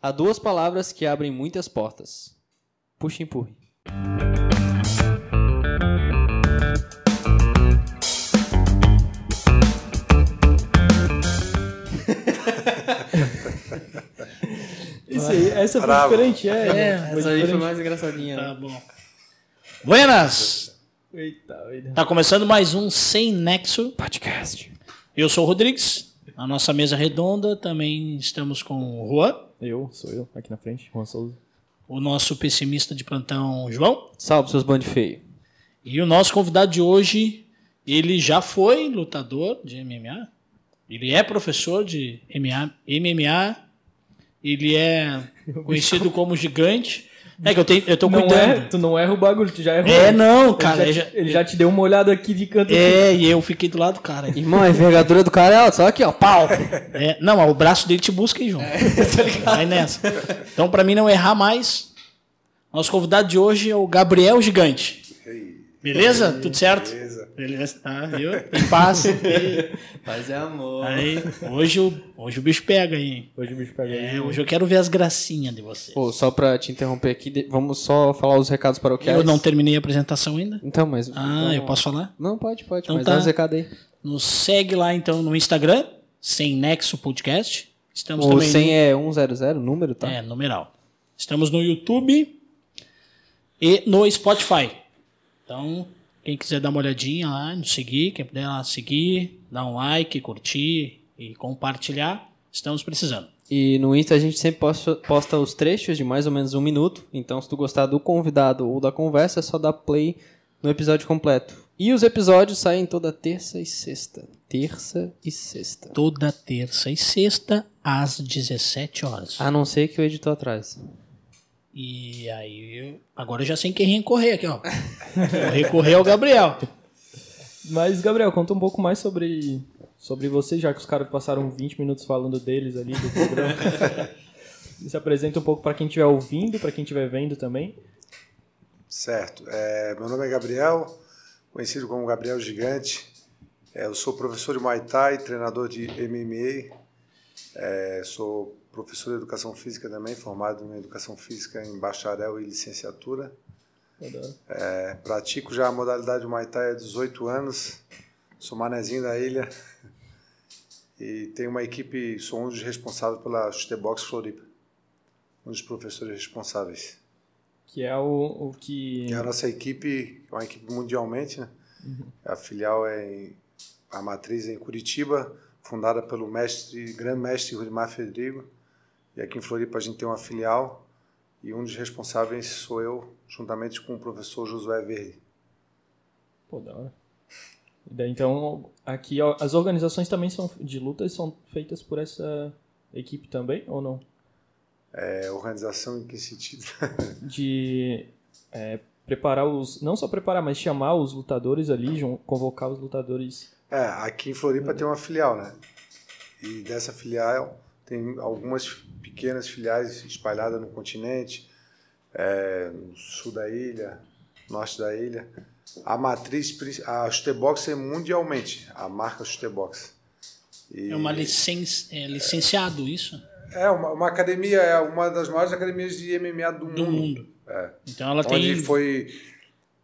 Há duas palavras que abrem muitas portas. Puxa e empurre. Isso aí, essa foi Bravo. diferente, é. É, foi essa aí foi mais engraçadinha. Tá né? bom. Buenas! Eita, eita. Tá começando mais um Sem Nexo. Podcast. Eu sou o Rodrigues. A nossa mesa redonda também estamos com o Juan, Eu, sou eu, aqui na frente, Juan Souza. o nosso pessimista de plantão João Salve, seus bandos feios. e o nosso convidado de hoje, ele já foi lutador de MMA, ele é professor de MMA, MMA ele é conhecido como gigante. É que eu, tenho, eu tô Não cuidando. é, tu não erra o bagulho, tu já errou. É, não, Ele cara. já, eu já- te- ele já te deu uma olhada aqui de canto. É, e eu fiquei do lado do cara. Irmão, a envergadura do cara é alta, só aqui, ó. Pau! É, não, o braço dele te busca aí, João. Vai nessa. Então, pra mim não errar mais, nosso convidado de hoje é o Gabriel Gigante. Beleza? Tudo certo? Beleza. Beleza, tá, viu? Em paz. Fazer amor. Aí, hoje, o- hoje o bicho pega aí. hein? Hoje o bicho pega É, aí. hoje eu quero ver as gracinhas de vocês. Pô, só pra te interromper aqui, vamos só falar os recados paroquiais. Eu não terminei a apresentação ainda. Então, mas... Ah, eu posso falar? Não, pode, pode, Então mas tá. dá uns recados aí. Nos segue lá então no Instagram, Sem Nexo Podcast. Estamos O também 100 no- é 100, número, tá? É, numeral. Estamos no YouTube e no Spotify. Então, quem quiser dar uma olhadinha lá, nos seguir, quem puder lá seguir, dar um like, curtir e compartilhar, estamos precisando. E no Insta a gente sempre posta, posta os trechos de mais ou menos um minuto. Então, se tu gostar do convidado ou da conversa, é só dar play no episódio completo. E os episódios saem toda terça e sexta. Terça e sexta. Toda terça e sexta, às 17 horas. A não ser que o editor atrás. E aí, agora eu já sei em quem recorrer aqui, ó. Vou recorrer ao Gabriel. Mas, Gabriel, conta um pouco mais sobre, sobre você, já que os caras passaram 20 minutos falando deles ali do programa. Se apresenta um pouco pra quem estiver ouvindo, pra quem estiver vendo também. Certo. É, meu nome é Gabriel, conhecido como Gabriel Gigante. É, eu sou professor de Muay Thai, treinador de MMA. É, sou professor de educação física também, formado em educação física em bacharel e licenciatura. É, pratico já a modalidade Muay Thai há 18 anos. Sou manezinho da ilha. E tenho uma equipe, sou um dos responsáveis pela Chutebox Floripa. Um dos professores responsáveis. Que é o, o que. E a nossa equipe é uma equipe mundialmente, né? A filial é em, a matriz é em Curitiba, fundada pelo mestre, grande mestre Rudimar Fedrigo. E aqui em Floripa a gente tem uma filial e um dos responsáveis sou eu, juntamente com o professor Josué Verde. Pô, da hora. Então, aqui ó, as organizações também são de lutas são feitas por essa equipe também, ou não? É, organização em que sentido? De é, preparar os. Não só preparar, mas chamar os lutadores ali, convocar os lutadores. É, aqui em Floripa tem uma filial, né? E dessa filial tem algumas pequenas filiais espalhadas no continente, é, no sul da ilha, norte da ilha. A matriz, a Chutebox é mundialmente, a marca Chutebox. E É uma licen... é licenciado isso é uma, uma academia, é uma das maiores academias de MMA do, do mundo. mundo. Então ela Onde tem. foi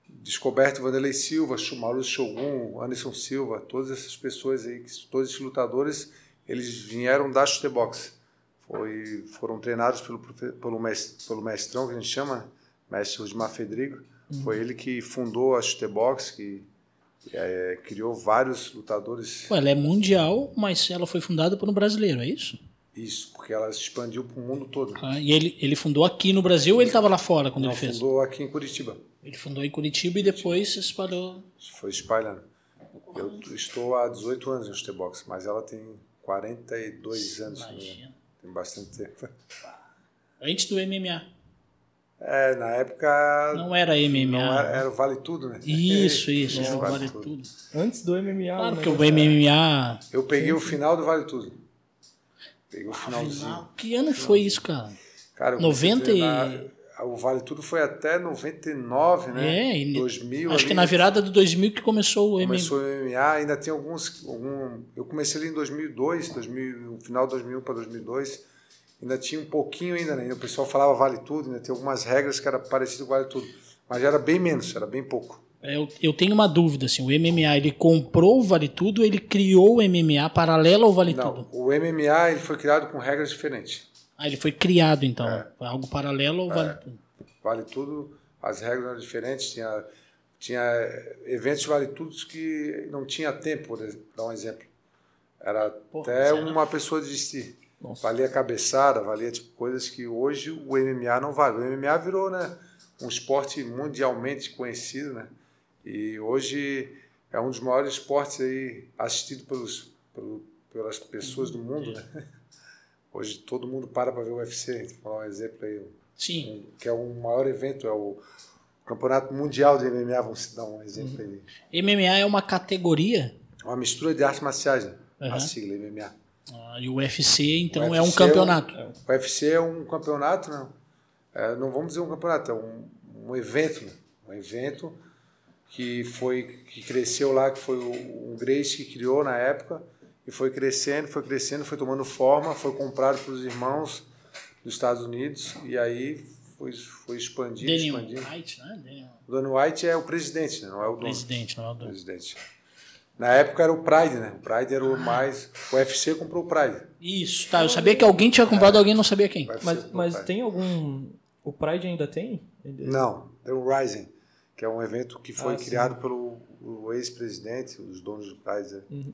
descoberto Vanderlei Silva, Maruso Shogun, Anderson Silva, todas essas pessoas aí, todos esses lutadores, eles vieram da chutebox. Foi, foram treinados pelo, pelo, mestre, pelo mestrão, que a gente chama, mestre Rudimar Fedrigo. Foi ele que fundou a chutebox, que eh, criou vários lutadores. Pô, ela é mundial, mas ela foi fundada por um brasileiro, é isso? Isso, porque ela se expandiu para o mundo todo. Ah, e ele, ele fundou aqui no Brasil ou ele estava lá fora quando Não, ele fez? fundou aqui em Curitiba. Ele fundou em Curitiba e depois se espalhou. Foi espalhando. Eu estou há 18 anos no chutebox, mas ela tem 42 anos. Imagina. Tem bastante tempo. Antes do MMA. É, na época Não era MMA. não era, era o Vale Tudo, né? Isso, isso. Não, isso vale vale tudo. tudo. Antes do MMA. Claro né? que o MMA. Eu peguei o final do Vale Tudo. Peguei o finalzinho. Final. Que ano foi isso, cara? Cara, eu comecei a 90 e- treinar- O Vale Tudo foi até 99, né? É, e 2000 acho ali, que na virada do 2000 que começou o MMA. Começou o MMA, ainda tem alguns. Algum, eu comecei ali em 2002, 2000, no final de 2001 para 2002, ainda tinha um pouquinho ainda, né? O pessoal falava vale tudo, ainda tem algumas regras que era parecido com vale tudo. Mas era bem menos, era bem pouco. É, Eu, eu tenho uma dúvida, assim, o MMA, ele comprou o Vale Tudo ou ele criou o MMA paralelo ao Vale Não, Tudo? o MMA ele foi criado com regras diferentes. Ah, ele foi criado, então. É. Foi algo paralelo ao Vale Tudo. Vale tudo, as regras eram diferentes, tinha, tinha eventos vale tudo que não tinha tempo, por dar um exemplo. Era Porra, até era- uma pessoa desistir. Nossa. Valia cabeçada, valia tipo, coisas que hoje o MMA não vale. O MMA virou né, um esporte mundialmente conhecido, né? E hoje é um dos maiores esportes aí assistido pelos, pelo- pelas pessoas do mundo, né? Hoje todo mundo para para ver o UFC. Vou falar um exemplo aí, Sim. que é o maior evento, é o Campeonato Mundial de MMA, vamos dar um exemplo aí. MMA é uma categoria É uma mistura de artes marciais, né? Aham. A sigla MMA. ah, e o UFC, então, O é um UFC é um- campeonato. O UFC é um campeonato, não. É, não vamos dizer um campeonato, é um, um evento. né? Um evento que foi que cresceu lá, que foi o, o Grace que criou na época, e foi crescendo, foi crescendo, foi tomando forma, foi comprado pelos irmãos dos Estados Unidos, e aí foi, foi expandindo, Daniel expandindo. White, né? Daniel, O Don White é o presidente, né? não é o dono. presidente, não é o dono. presidente. Na época era o Pride, né? O Pride era o mais. O UFC comprou o Pride. Isso, tá. Eu sabia que alguém tinha comprado, alguém não sabia quem. Mas, mas tem algum. O Pride ainda tem? Não, tem o Rising, que é um evento que foi Ah, sim. criado pelo o ex-presidente, os donos do Pride. né?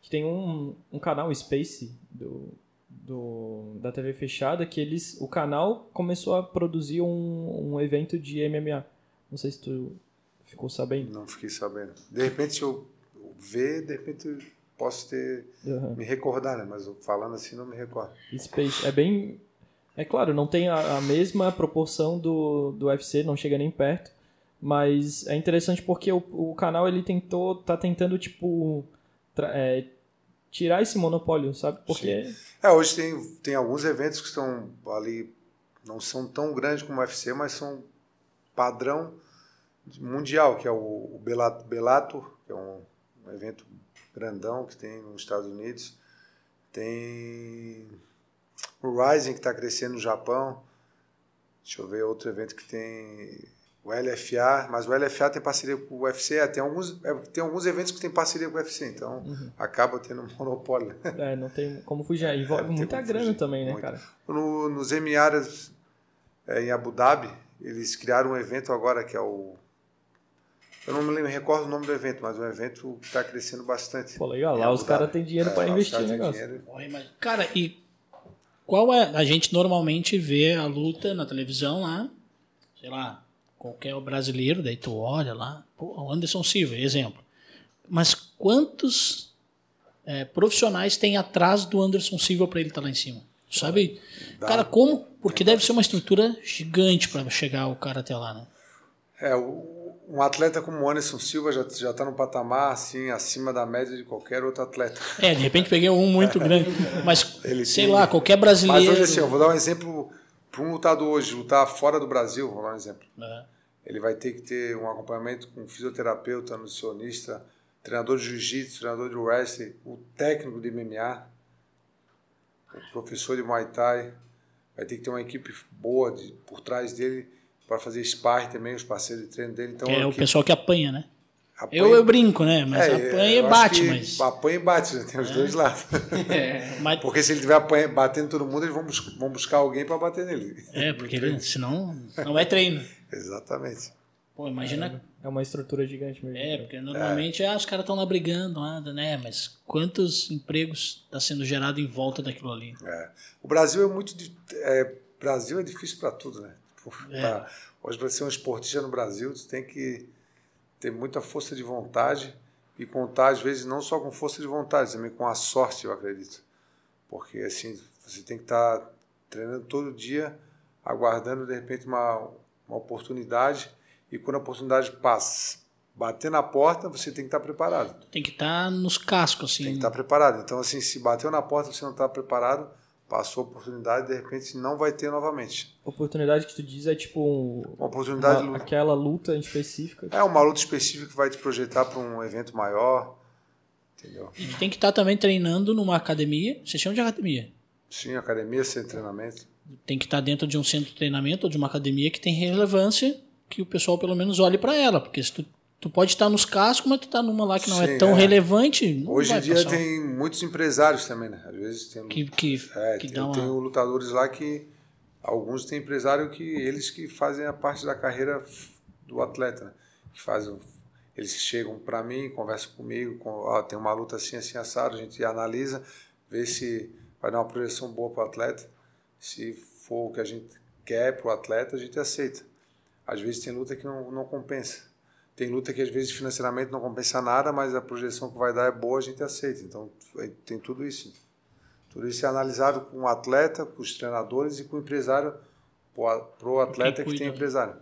Que tem um, um canal Space do, do, da TV fechada que eles. O canal começou a produzir um, um evento de MMA. Não sei se tu ficou sabendo. Não fiquei sabendo. De repente, se eu ver, de repente posso ter. Aham. me recordar, né? Mas falando assim, não me recordo. Space é bem. É claro, não tem a, a mesma proporção do, do UFC, não chega nem perto. Mas é interessante porque o, o canal ele tentou, tá tentando, tipo, é, tirar esse monopólio, sabe? Porque. É, hoje tem, tem alguns eventos que estão ali, não são tão grandes como o UFC, mas são padrão mundial, que é o, o Bellator, Bellator, que é um, um evento grandão que tem nos Estados Unidos. Tem o Rising, que está crescendo no Japão. Deixa eu ver outro evento que tem o LFA, mas o LFA tem parceria com o UFC, tem alguns, é, tem alguns eventos que tem parceria com o UFC, então acaba tendo um monopólio. É, não tem como fugir. Envolve É, muita grana fugir, também, né, muito. cara? No, nos Emirários, é, em Abu Dhabi, eles criaram um evento agora que é o. Eu não me lembro, recordo o nome do evento, mas é um evento que está crescendo bastante. Pô, legal. Lá os caras têm dinheiro É, os investir no negócio. Cara, e qual é. A gente normalmente vê a luta na televisão lá, sei lá, qualquer brasileiro, daí tu olha lá, o Anderson Silva, exemplo. Mas quantos é, profissionais tem atrás do Anderson Silva pra ele estar lá em cima? Sabe? Dá. Cara, como? Porque deve ser uma estrutura gigante pra chegar o cara até lá, né? É, um atleta como o Anderson Silva já já está num patamar assim acima da média de qualquer outro atleta. É, de repente peguei um muito grande, mas Ele sei tem- lá, qualquer Mas brasileiro. hoje assim, eu vou dar um exemplo para um lutador hoje, lutar fora do Brasil, vou dar um exemplo. né? Ele vai ter que ter um acompanhamento com um fisioterapeuta, nutricionista, treinador de jiu-jitsu, treinador de wrestling, o técnico de MMA, o professor de Muay Thai. Vai ter que ter uma equipe boa de, por trás dele para fazer sparring também, os parceiros de treino dele. Então, Que é o pessoal que apanha, né? Apanha- Eu, eu brinco, né? Mas É, apanha e bate, mas. Apanha e bate, né? tem os dois lados. mas Porque se ele estiver apanha- batendo todo mundo, eles vão, bus- vão buscar alguém para bater nele. é, porque ele- senão não é treino. Exatamente. Pô, imagina. É uma estrutura gigante mesmo. É, porque normalmente ah, os caras estão lá brigando, lá, né? Mas quantos empregos está sendo gerado em volta daquilo ali? É. O Brasil é muito. É, Brasil é difícil para tudo, né? É. Pra- hoje, para ser um esportista no Brasil, você tem que ter muita força de vontade e contar, às vezes, não só com força de vontade, também com a sorte, eu acredito. Porque, assim, você tem que estar treinando todo dia, aguardando, de repente, uma, uma oportunidade e quando a oportunidade passa, bater na porta, você tem que estar preparado. Tem que estar nos cascos, assim. Tem que estar preparado. Então, assim, se bateu na porta e você não está preparado, passou a oportunidade, de repente não vai ter novamente. Oportunidade que tu diz é tipo um- Uma oportunidade. uma- aquela luta específica. É uma luta específica que vai te projetar para um evento maior. Entendeu? E tem que estar também treinando numa academia. Vocês chamam de academia? Sim, academia, sem treinamento. Tem que estar dentro de um centro de treinamento ou de uma academia que tem relevância, que o pessoal pelo menos olhe para ela. Porque se tu, tu pode estar nos cascos, mas tu tá numa lá que não é Sim, tão é. relevante. não Hoje em dia passar. tem muitos empresários também, né? Às vezes tem, Que, que, é, que tem, dá uma. tem lutadores lá que alguns têm empresário que eles que fazem a parte da carreira do atleta, né? que fazem eles chegam para mim, conversam comigo, com, tem uma luta assim assim assado, a gente analisa, vê se vai dar uma projeção boa para o atleta, se for o que a gente quer para o atleta, a gente aceita. Às vezes tem luta que não, não compensa. Tem luta que às vezes financeiramente não compensa nada, mas a projeção que vai dar é boa, a gente aceita. Então tem tudo isso. Tudo isso é analisado com o atleta, com os treinadores e com o empresário, para o atleta que tem empresário.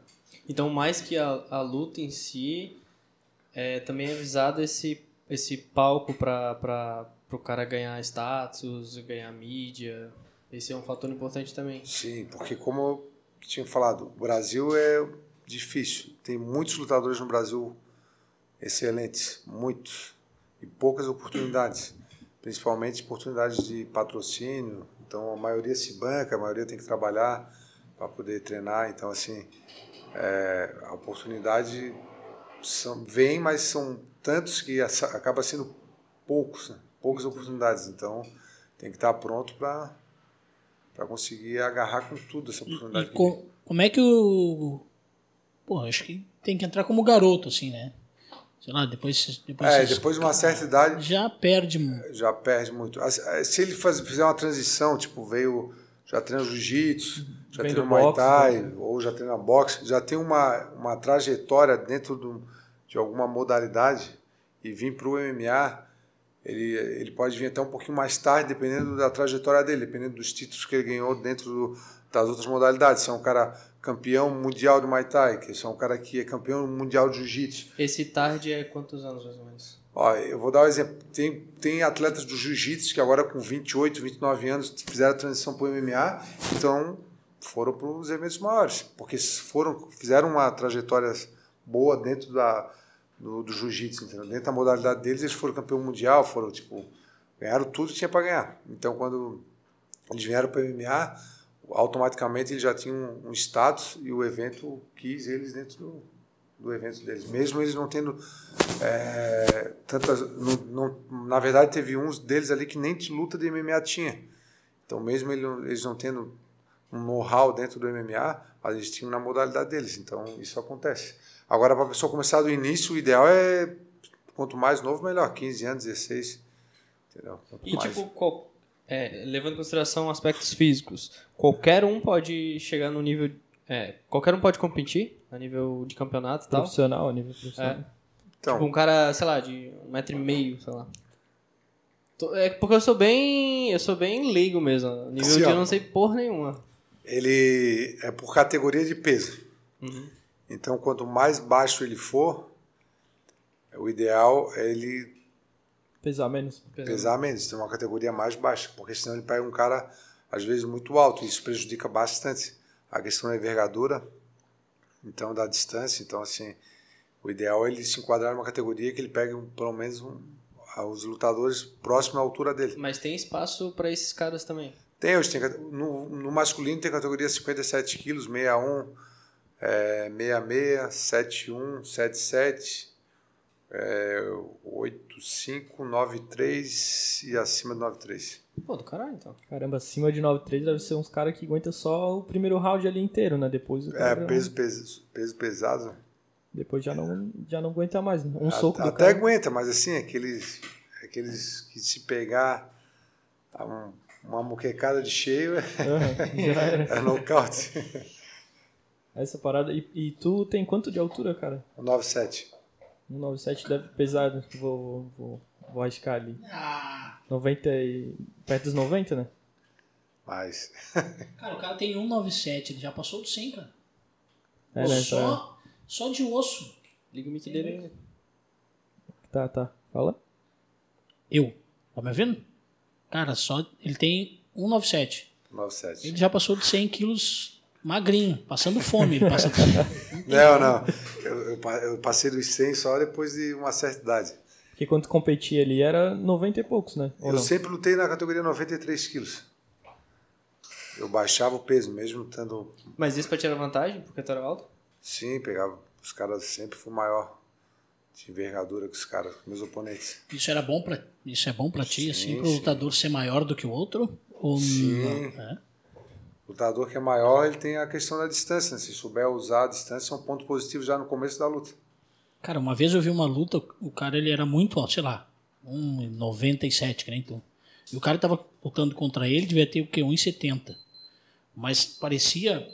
Então, mais que a, a luta em si, é, também é visado esse, esse palco para o cara ganhar status, ganhar mídia. Esse é um fator importante também. Sim, porque como eu tinha falado, o Brasil é difícil. Tem muitos lutadores no Brasil excelentes, muitos, e poucas oportunidades, principalmente oportunidades de patrocínio. Então a maioria se banca, a maioria tem que trabalhar para poder treinar. Então assim, é, a oportunidade são, vem, mas são tantos que acaba sendo poucos, né? poucas oportunidades. Então tem que estar pronto para para conseguir agarrar com tudo essa E oportunidade. que co- como é que o. Pô, acho que tem que entrar como garoto, assim, né? Sei lá, depois. depois É, depois de uma certa idade Já perde. mu- já perde muito. Eh, Se ele faz- fizer uma transição, tipo, veio, já treina jiu-jitsu, já Vem treina muay boxe, thai, né? ou já treina boxe, já tem uma, uma trajetória dentro do, de alguma modalidade e vir para o MMA, ele, ele pode vir até um pouquinho mais tarde, dependendo da trajetória dele, dependendo dos títulos que ele ganhou dentro do- das outras modalidades. Se é um cara campeão mundial de Muay Thai, que se é um cara que é campeão mundial de Jiu-Jitsu, Esse tarde é quantos anos, mais ou menos? Ó, eu vou dar um exemplo. Tem, tem atletas do jiu-jitsu que agora com 28, 29 anos fizeram a transição para o MMA, então foram para os eventos maiores, porque foram fizeram uma trajetória boa dentro da, do, do jiu-jitsu? Dentro da modalidade deles, eles foram campeão mundial, foram tipo ganharam tudo que tinha para ganhar. Então quando eles vieram para o MMA, automaticamente eles já tinham um, um status e o evento quis eles dentro do, do evento deles, mesmo eles não tendo é, tantas, não, não- na verdade teve uns deles ali que nem de luta de MMA tinha. Então mesmo ele eles não tendo um know-how dentro do MMA, mas eles tinham na modalidade deles. Então isso acontece. Agora para a pessoa começar do início, o ideal é quanto mais novo melhor, 15 anos, 16, entendeu? Quanto E mais. tipo, qual- é, levando em consideração aspectos físicos, qualquer um pode chegar no nível. É, qualquer um pode competir a nível de campeonato e tal. Profissional, a nível profissional. É. então, Tipo, um cara, sei lá, de um metro e meio, sei lá. É porque eu sou bem. Eu sou bem leigo mesmo. a Nível Assim, de ó. eu não sei porra nenhuma. ele é por categoria de peso. Uhum. Então, quanto mais baixo ele for, o ideal é ele Pesar menos. pesar menos, ter uma categoria mais baixa, porque senão ele pega um cara, às vezes, muito alto, e isso prejudica bastante a questão da envergadura, então da distância. Então, assim, o ideal é ele se enquadrar numa categoria que ele pegue um- pelo menos um, os lutadores próximos à altura dele. Mas tem espaço pra esses caras também. Tem, hoje tem, no, no masculino tem categoria 57 quilos, 61, é, 66, 71, 77, é, 85, 93 e acima de 93. Pô, do caralho, então. Caramba, acima de 9,3 deve ser uns caras que aguentam só o primeiro round ali inteiro, né? Depois, É, peso, peso, peso pesado. depois já não, já não aguenta mais. Né? Um A- soco Até cara. aguenta, mas assim, aqueles, aqueles que se pegar um- uma muquecada de cheio é, era. é nocaute. Essa parada. E, e tu tem quanto de altura, cara? 97. 1,97 deve pesar. né? Vou, vou, vou, vou arriscar ali. 90 e... Perto dos 90, né? Mas Cara, o cara tem 197, ele já passou do 100, cara. É, né? Tá, só, só de osso. Liga o mic dele aí. tá, tá. Fala. Eu. Tá me ouvindo? Cara, só. Ele tem 197. 97. Ele já passou de 100 quilos magrinho, passando fome. Ele passa Não, não. Eu, eu pa- eu passei dos 100 só depois de uma certa idade. Porque quando tu competia ali era 90 e poucos, né? Ou Eu não? sempre lutei na categoria 93 quilos. Eu baixava o peso, mesmo estando. Mas isso pra tirar vantagem, porque tu era alto? Sim, pegava. Os caras sempre fui maior de envergadura que os caras, meus oponentes. Isso era bom para isso é bom para ti, Sim, assim, pro sim. lutador ser maior do que o outro? Ou Sim. não? É? O lutador que é maior, ele tem a questão da distância. né? Se souber usar a distância, é um ponto positivo já no começo da luta. Cara, uma vez eu vi uma luta, o cara ele era muito alto, sei lá, 1,97, que nem tu. E o cara tava lutando contra ele, devia ter o quê? 1,70. Mas parecia.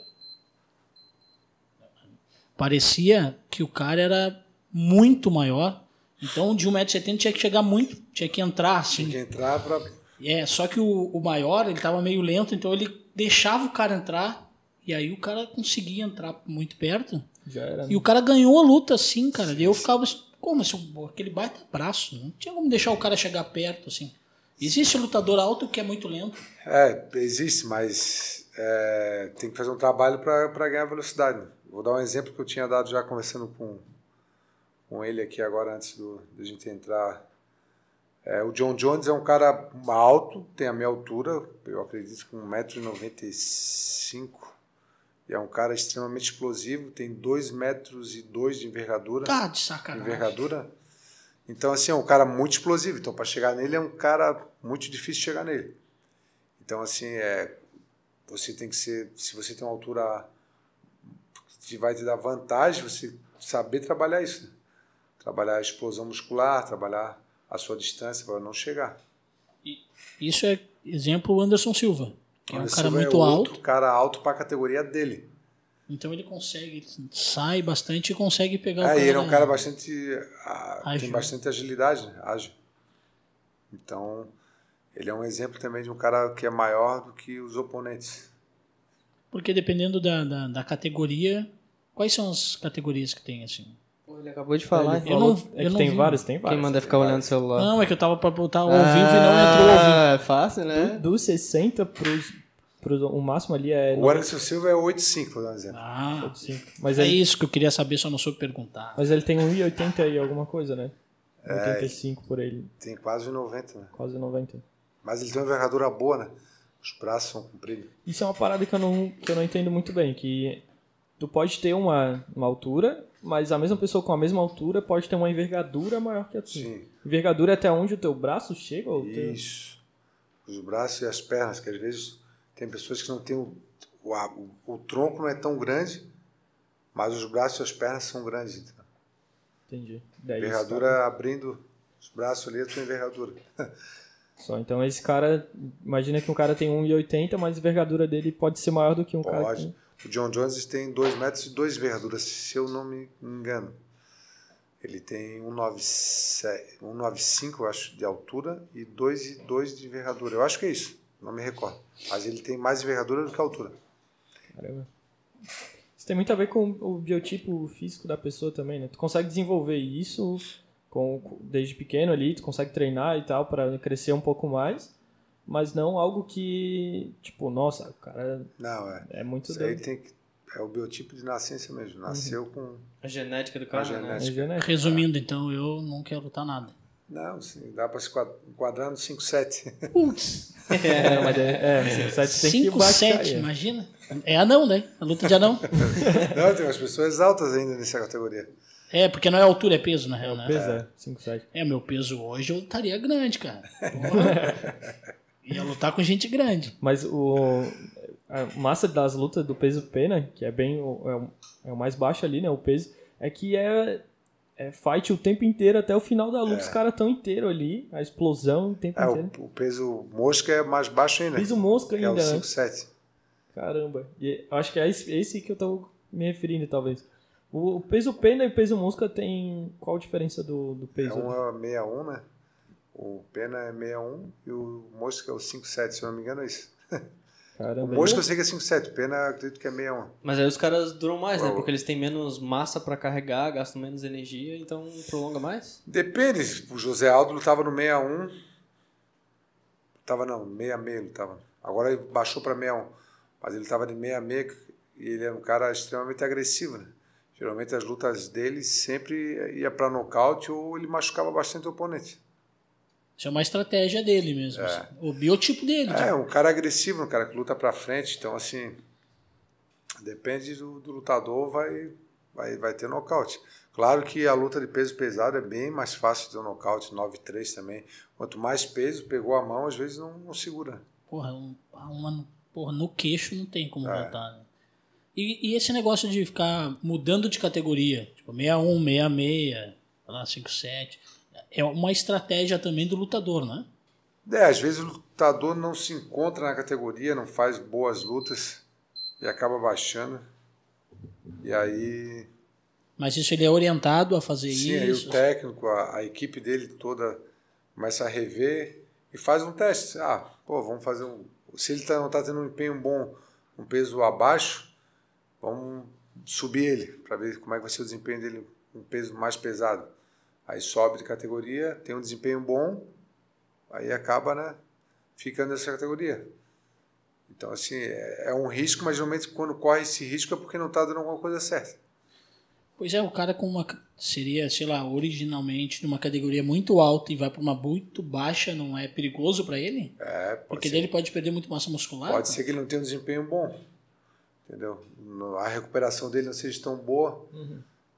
Parecia que o cara era muito maior. Então de 1,70m tinha que chegar muito, tinha que entrar assim. Tem que entrar pra. É, só que o, o maior, ele tava meio lento, então ele deixava o cara entrar, e aí o cara conseguia entrar muito perto. Já era. E o cara ganhou a luta assim, cara. E eu ficava, como assim, aquele baita braço, não tinha como deixar o cara chegar perto, assim. Existe lutador alto que é muito lento. É, existe, mas é, tem que fazer um trabalho para ganhar velocidade. né? Vou dar um exemplo que eu tinha dado já conversando com, com ele aqui agora, antes do, da gente entrar. É, o John Jones é um cara alto, tem a minha altura, eu acredito com 1,95m. E é um cara extremamente explosivo, tem 2 metros e dois de envergadura. Tá de sacanagem. envergadura. Então, assim, é um cara muito explosivo. Então, para chegar nele, é um cara muito difícil chegar nele. Então, assim, é, você tem que ser. Se você tem uma altura que vai te dar vantagem, você saber trabalhar isso. né? Trabalhar a explosão muscular, trabalhar a sua distância para não chegar. Isso é exemplo Anderson Silva, que é um Anderson cara Silva muito outro alto. cara alto para a categoria dele. Então ele consegue, sai bastante e consegue pegar o É, cara. e ele é um cara bastante. ah, Ágil. tem bastante agilidade, né? ágil. Então, ele é um exemplo também de um cara que é maior do que os oponentes. Porque dependendo da, da, da categoria. Quais são as categorias que tem, assim? Ele acabou de falar. Ele Eu não- é eu que não tem vi. vários, tem vários. Quem manda ficar olhando o celular? Não, é que eu tava pra botar ao vivo e não entrou ao vivo. Ah, é fácil, né? Dos 60 pros, pros. O máximo ali é. O Anderson Silva é 8,5, vou dar um exemplo. Ah, 95. Mas, é ele, isso que eu queria saber, só não soube perguntar. mas ele tem 1,80 e alguma coisa, né? É. 85 por ele, Tem quase 90, né? quase 90. Mas ele tem uma envergadura boa, né? Os braços são compridos. Isso é uma parada que eu não, que eu não entendo muito bem, que tu pode ter uma, uma altura, mas a mesma pessoa com a mesma altura pode ter uma envergadura maior que a tua. Sim. Envergadura é até onde o teu braço chega? Ou o teu... Isso. Os braços e as pernas, que às vezes tem pessoas que não têm o, o, o, o tronco não é tão grande, mas os braços e as pernas são grandes. Então. Entendi. Daí Envergadura abrindo os braços ali, a tua envergadura. Só, então esse cara, imagina que um cara tem 1,80, mas a envergadura dele pode ser maior do que um cara que Pode. O John Jones tem 2 metros e 2 envergaduras, se eu não me engano. Ele tem 1,97 1,95, eu acho, de altura e 2 e 2 de envergadura. Eu acho que é isso, não me recordo. Mas ele tem mais envergadura do que altura. Caramba. Isso tem muito a ver com o biotipo físico da pessoa também, né? Tu consegue desenvolver isso com, desde pequeno ali, tu consegue treinar e tal para crescer um pouco mais, mas não algo que, tipo, nossa, o cara Não, é. é muito Isso aí tem que. É o biotipo de nascença mesmo. Nasceu com. A genética do cara, né? genética. É genético. Resumindo, então, eu não quero lutar nada. Não, sim, dá para se quad- enquadrar no 5,7. Putz, É, mas é, é 5, 7 tem que 5, baixar 7, aí. imagina. É anão, né? A luta de anão. Não, tem umas pessoas altas ainda nessa categoria. É, porque não é altura, é peso, na real, né? Peso é, 5, 7. É, meu peso hoje eu estaria grande, cara. Ia lutar com gente grande. Mas o a massa das lutas do peso pena, que é bem o, é, o, é o mais baixo ali, né, o peso, é que é, é fight o tempo inteiro até o final da luta, os caras tão inteiro ali, a explosão o tempo É, inteiro. o, o peso mosca é mais baixo ainda. Peso mosca que é o ainda, né? 5,7. Caramba. E eu acho que é esse, esse que eu tô me referindo, talvez. O, o peso pena e o peso mosca tem qual a diferença do, do É peso? um é 61, né? O pena é 61 e o mosca é o 5,7, se eu não me engano é isso. O Caramba. mosca eu sei que é 5,7, o pena eu acredito que é 61. Mas aí os caras duram mais, né? Porque eles têm menos massa pra carregar, gastam menos energia, então prolonga mais. Depende, o José Aldo lutava no 61. Tava não, 66 ele tava. Agora ele baixou para 61. Mas ele tava de 66 e ele é um cara extremamente agressivo, né? Geralmente as lutas dele sempre ia para nocaute ou ele machucava bastante o oponente. Isso é uma estratégia dele mesmo. assim. O biotipo dele. É, tipo. um cara agressivo, um cara que luta pra frente. Então, assim, depende do, do lutador, vai, vai, vai ter nocaute. Claro que a luta de peso pesado é bem mais fácil de ter um nocaute, 9-3 também. Quanto mais peso, pegou a mão, às vezes não, não segura. Porra, um, uma, porra, no queixo não tem como É. voltar. Né? E, e esse negócio de ficar mudando de categoria, tipo 61, 66, sei lá, 57, é uma estratégia também do lutador, né? É, às vezes o lutador não se encontra na categoria, não faz boas lutas e acaba baixando. E aí, Mas isso ele é orientado a fazer sim, aí isso. o técnico, a, a equipe dele toda começa a rever e faz um teste. Ah, pô, vamos fazer um. Se ele tá, não está tendo um empenho bom, um peso abaixo, vamos subir ele para ver como é que vai ser o desempenho dele, um peso mais pesado. Aí sobe de categoria, tem um desempenho bom, aí acaba, né, ficando nessa categoria. Então, assim, é, é um risco, mas geralmente quando corre esse risco é porque não está dando alguma coisa certa. Pois é, o cara com uma. Seria, sei lá, originalmente numa categoria muito alta e vai para uma muito baixa, não é perigoso para ele? É, pode Porque ser. daí ele pode perder muito massa muscular? Pode ser que ele não tenha um desempenho bom. Entendeu? A recuperação dele não seja tão boa,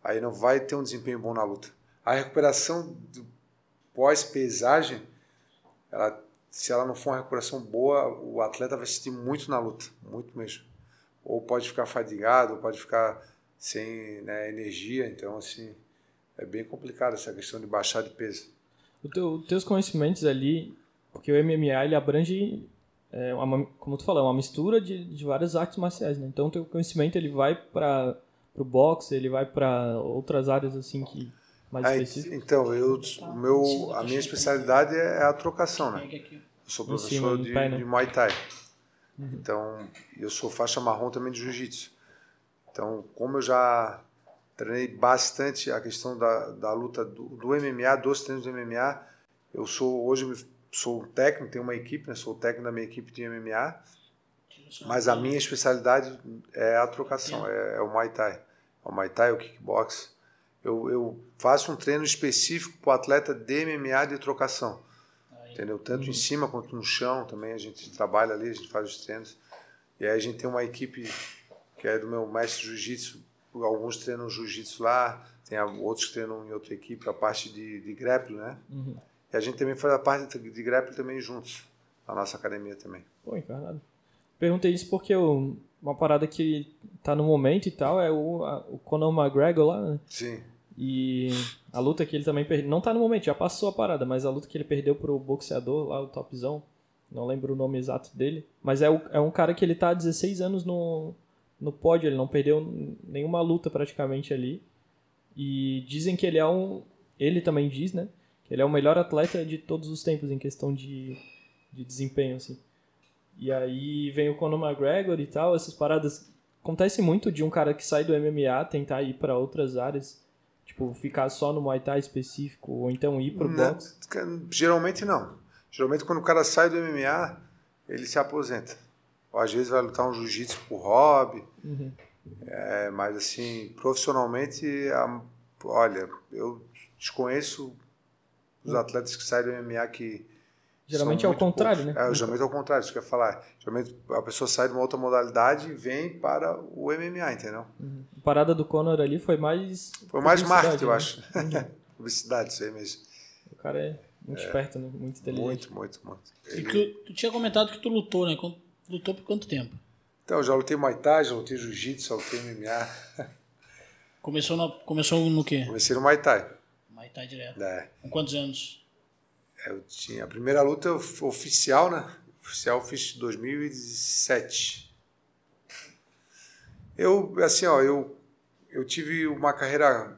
aí não vai ter um desempenho bom na luta. A recuperação do pós-pesagem, ela, se ela não for uma recuperação boa, o atleta vai sentir muito na luta, muito mesmo. Ou pode ficar fadigado, ou pode ficar sem né, energia. Então, assim, é bem complicado essa questão de baixar de peso. Os teu, teus conhecimentos ali, porque o MMA ele abrange, é, uma, como tu falou, uma mistura de, de várias artes marciais, né? Então teu conhecimento ele vai para o boxe, ele vai para outras áreas assim que mais Aí, específicas. então, eu, meu, a minha especialidade é a trocação, né? Eu sou professor de, né? de Muay Thai. Então, eu sou faixa marrom também de Jiu-Jitsu. Então, como eu já treinei bastante a questão da, da luta do, do MMA, dos treinos do MMA, eu sou hoje eu sou técnico, tenho uma equipe, né? sou técnico da minha equipe de MMA, mas a minha especialidade é a trocação, é, é o Muay Thai. É o Muay Thai, o kickbox. Eu, eu faço um treino específico para o atleta de MMA de trocação entendeu? Tanto em cima quanto no chão também a gente trabalha ali, a gente faz os treinos. E aí a gente tem uma equipe que é do meu mestre jiu-jitsu, alguns treinam jiu-jitsu lá, tem outros que treinam em outra equipe, a parte de, de grappling, né? E a gente também faz a parte de grappling também juntos, na nossa academia também. Pô, encarnado. Perguntei isso porque o- uma parada que tá no momento e tal é o, a- o Conor McGregor lá, né? Sim. E a luta que ele também perdeu. Não tá no momento, já passou a parada, mas a luta que ele perdeu pro boxeador lá, o Topzão. Não lembro o nome exato dele. Mas é, o- é um cara que ele tá há 16 anos no, no pódio, ele não perdeu nenhuma luta praticamente ali. E dizem que ele é um. Ele também diz, né? Que ele é o melhor atleta de todos os tempos em questão de, de desempenho, assim. E aí vem o Conor McGregor e tal, essas paradas. Acontece muito de um cara que sai do MMA tentar ir para outras áreas, tipo, ficar só no Muay Thai específico, ou então ir pro Né? boxe. Geralmente não. Geralmente quando o cara sai do MMA, ele se aposenta. Ou às vezes vai lutar um jiu-jitsu por hobby. Uhum. É, mas assim, profissionalmente, a- olha, eu desconheço os atletas que saem do MMA que. Geralmente é o contrário, poucos. né? É, geralmente é o contrário, isso que eu ia falar. Geralmente a pessoa sai de uma outra modalidade e vem para o MMA, entendeu? A parada do Conor ali foi mais. Foi mais marketing, eu né? acho. Publicidade, isso aí mesmo. O cara é muito esperto, né? Muito inteligente. Muito, muito, muito. E Ele- que tu tinha comentado que tu lutou, né? Lutou por quanto tempo? Então, já lutei Muay Thai, já lutei Jiu-Jitsu, já lutei MMA. Começou no, começou no quê? Comecei no Muay Thai. Muay Thai direto. né? Com quantos anos? Eu tinha a primeira luta oficial, né? Oficial fiz em 2007. Eu, assim, ó, eu, eu tive uma carreira,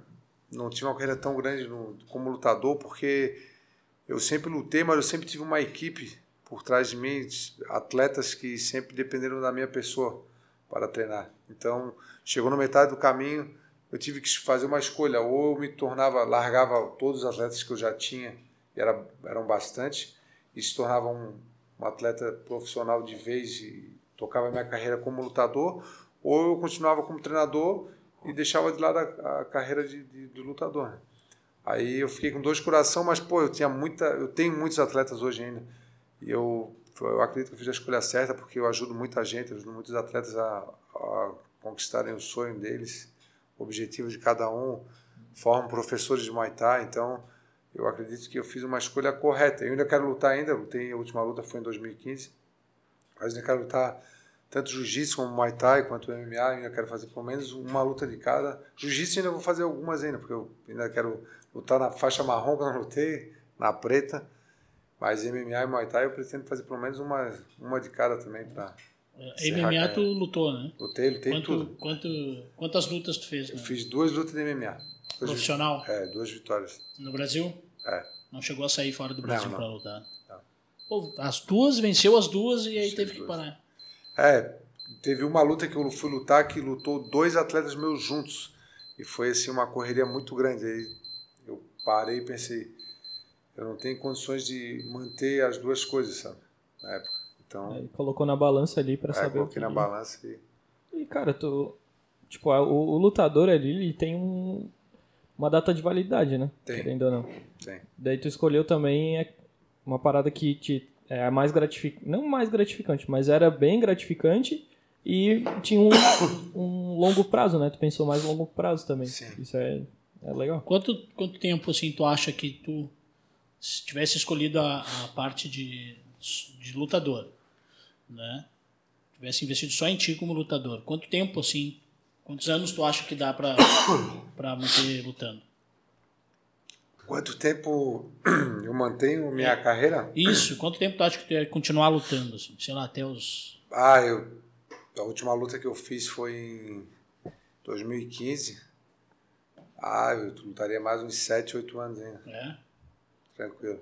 não tive uma carreira tão grande no- como lutador, porque eu sempre lutei, mas eu sempre tive uma equipe por trás de mim, atletas que sempre dependeram da minha pessoa para treinar. Então, chegou na metade do caminho, eu tive que fazer uma escolha, ou eu me tornava, largava todos os atletas que eu já tinha, era, eram bastante, e se tornava um, um atleta profissional de vez e tocava minha carreira como lutador, ou eu continuava como treinador e deixava de lado a, a carreira de, de, de lutador. né? Aí eu fiquei com de coração, mas pô, eu tinha muita, eu tenho muitos atletas hoje ainda. E eu, eu acredito que eu fiz a escolha certa porque eu ajudo muita gente, ajudo muitos atletas a, a conquistarem o sonho deles, o objetivo de cada um. Formo professores de Muay Thai, então eu acredito que eu fiz uma escolha correta. Eu ainda quero lutar ainda, lutei, a última luta foi em 2015, mas ainda quero lutar tanto jiu-jitsu como Muay Thai, quanto MMA, ainda quero fazer pelo menos uma luta de cada. Jiu-jitsu ainda vou fazer algumas ainda, porque eu ainda quero lutar na faixa marrom que eu não lutei, na preta, mas MMA e Muay Thai eu pretendo fazer pelo menos uma, uma de cada também para MMA tu lutou, né? Lutei, lutei Quanto, tudo. quanto, quantas lutas tu fez? Eu né? fiz duas lutas de MMA. Duas Profissional? vi- É, duas vitórias. No Brasil? É. Não chegou a sair fora do Brasil pra lutar. Não. Pô, as duas, venceu as duas e aí Venceu teve que duas. parar. É, teve uma luta que eu fui lutar que lutou dois atletas meus juntos. E foi assim uma correria muito grande. Aí eu parei e pensei, eu não tenho condições de manter as duas coisas, sabe? Na época. Então, Aí colocou na balança ali pra é, saber o coloquei que... na balança e E, cara, tu... Tipo, o, o lutador ali, ele tem um... Uma data de validade, né? Tem. Querendo ou não. tem. Daí tu escolheu também é, uma parada que te é mais gratificante, não mais gratificante, mas era bem gratificante e tinha um, um longo prazo, né? Tu pensou mais longo prazo também. Sim. Isso é, é legal. Quanto, quanto tempo assim tu acha que tu se tivesse escolhido a, a parte de, de lutador, né? Tivesse investido só em ti como lutador. Quanto tempo assim? Quantos anos tu acha que dá pra, pra manter lutando? Quanto tempo eu mantenho minha carreira? Isso, quanto tempo tu acha que tu ia continuar lutando assim? Sei lá, até os Ah, eu, a última luta que eu fiz foi em 2015. Ah, eu lutaria mais uns 7, 8 anos ainda. é? Tranquilo.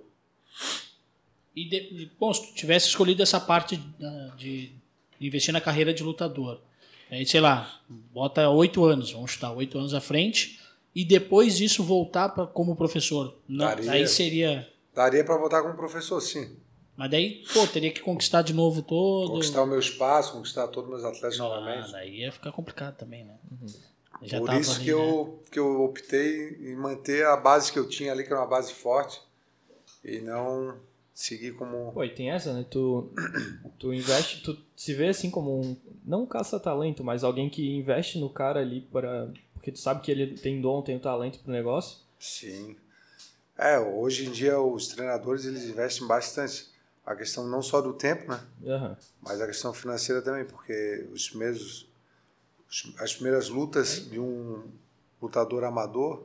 E, de, bom, se tu tivesse escolhido essa parte ah, de, de investir na carreira de lutador, aí, sei lá, bota oito anos, vamos chutar oito anos à frente, e depois disso voltar pra, como professor. Não, Daria. aí seria. Daria para voltar como professor, sim. Mas daí, pô, teria que conquistar de novo todo. Conquistar o meu espaço, conquistar todos os meus atletas Ah, novamente. daí ia ficar complicado também, né? Já Por tava isso ali, que, né? eu, que eu optei em manter a base que eu tinha ali, que era uma base forte, e não seguir como. Pô, e tem essa, né? Tu, tu investe, tu se vê assim como um, não um caça-talento, mas alguém que investe no cara ali para porque tu sabe que ele tem dom, tem o talento pro negócio. Sim. É, hoje em dia os treinadores eles investem bastante. A questão não só do tempo, né? Aham. Mas a questão financeira também, porque os primeiros, os- as primeiras lutas de um lutador amador,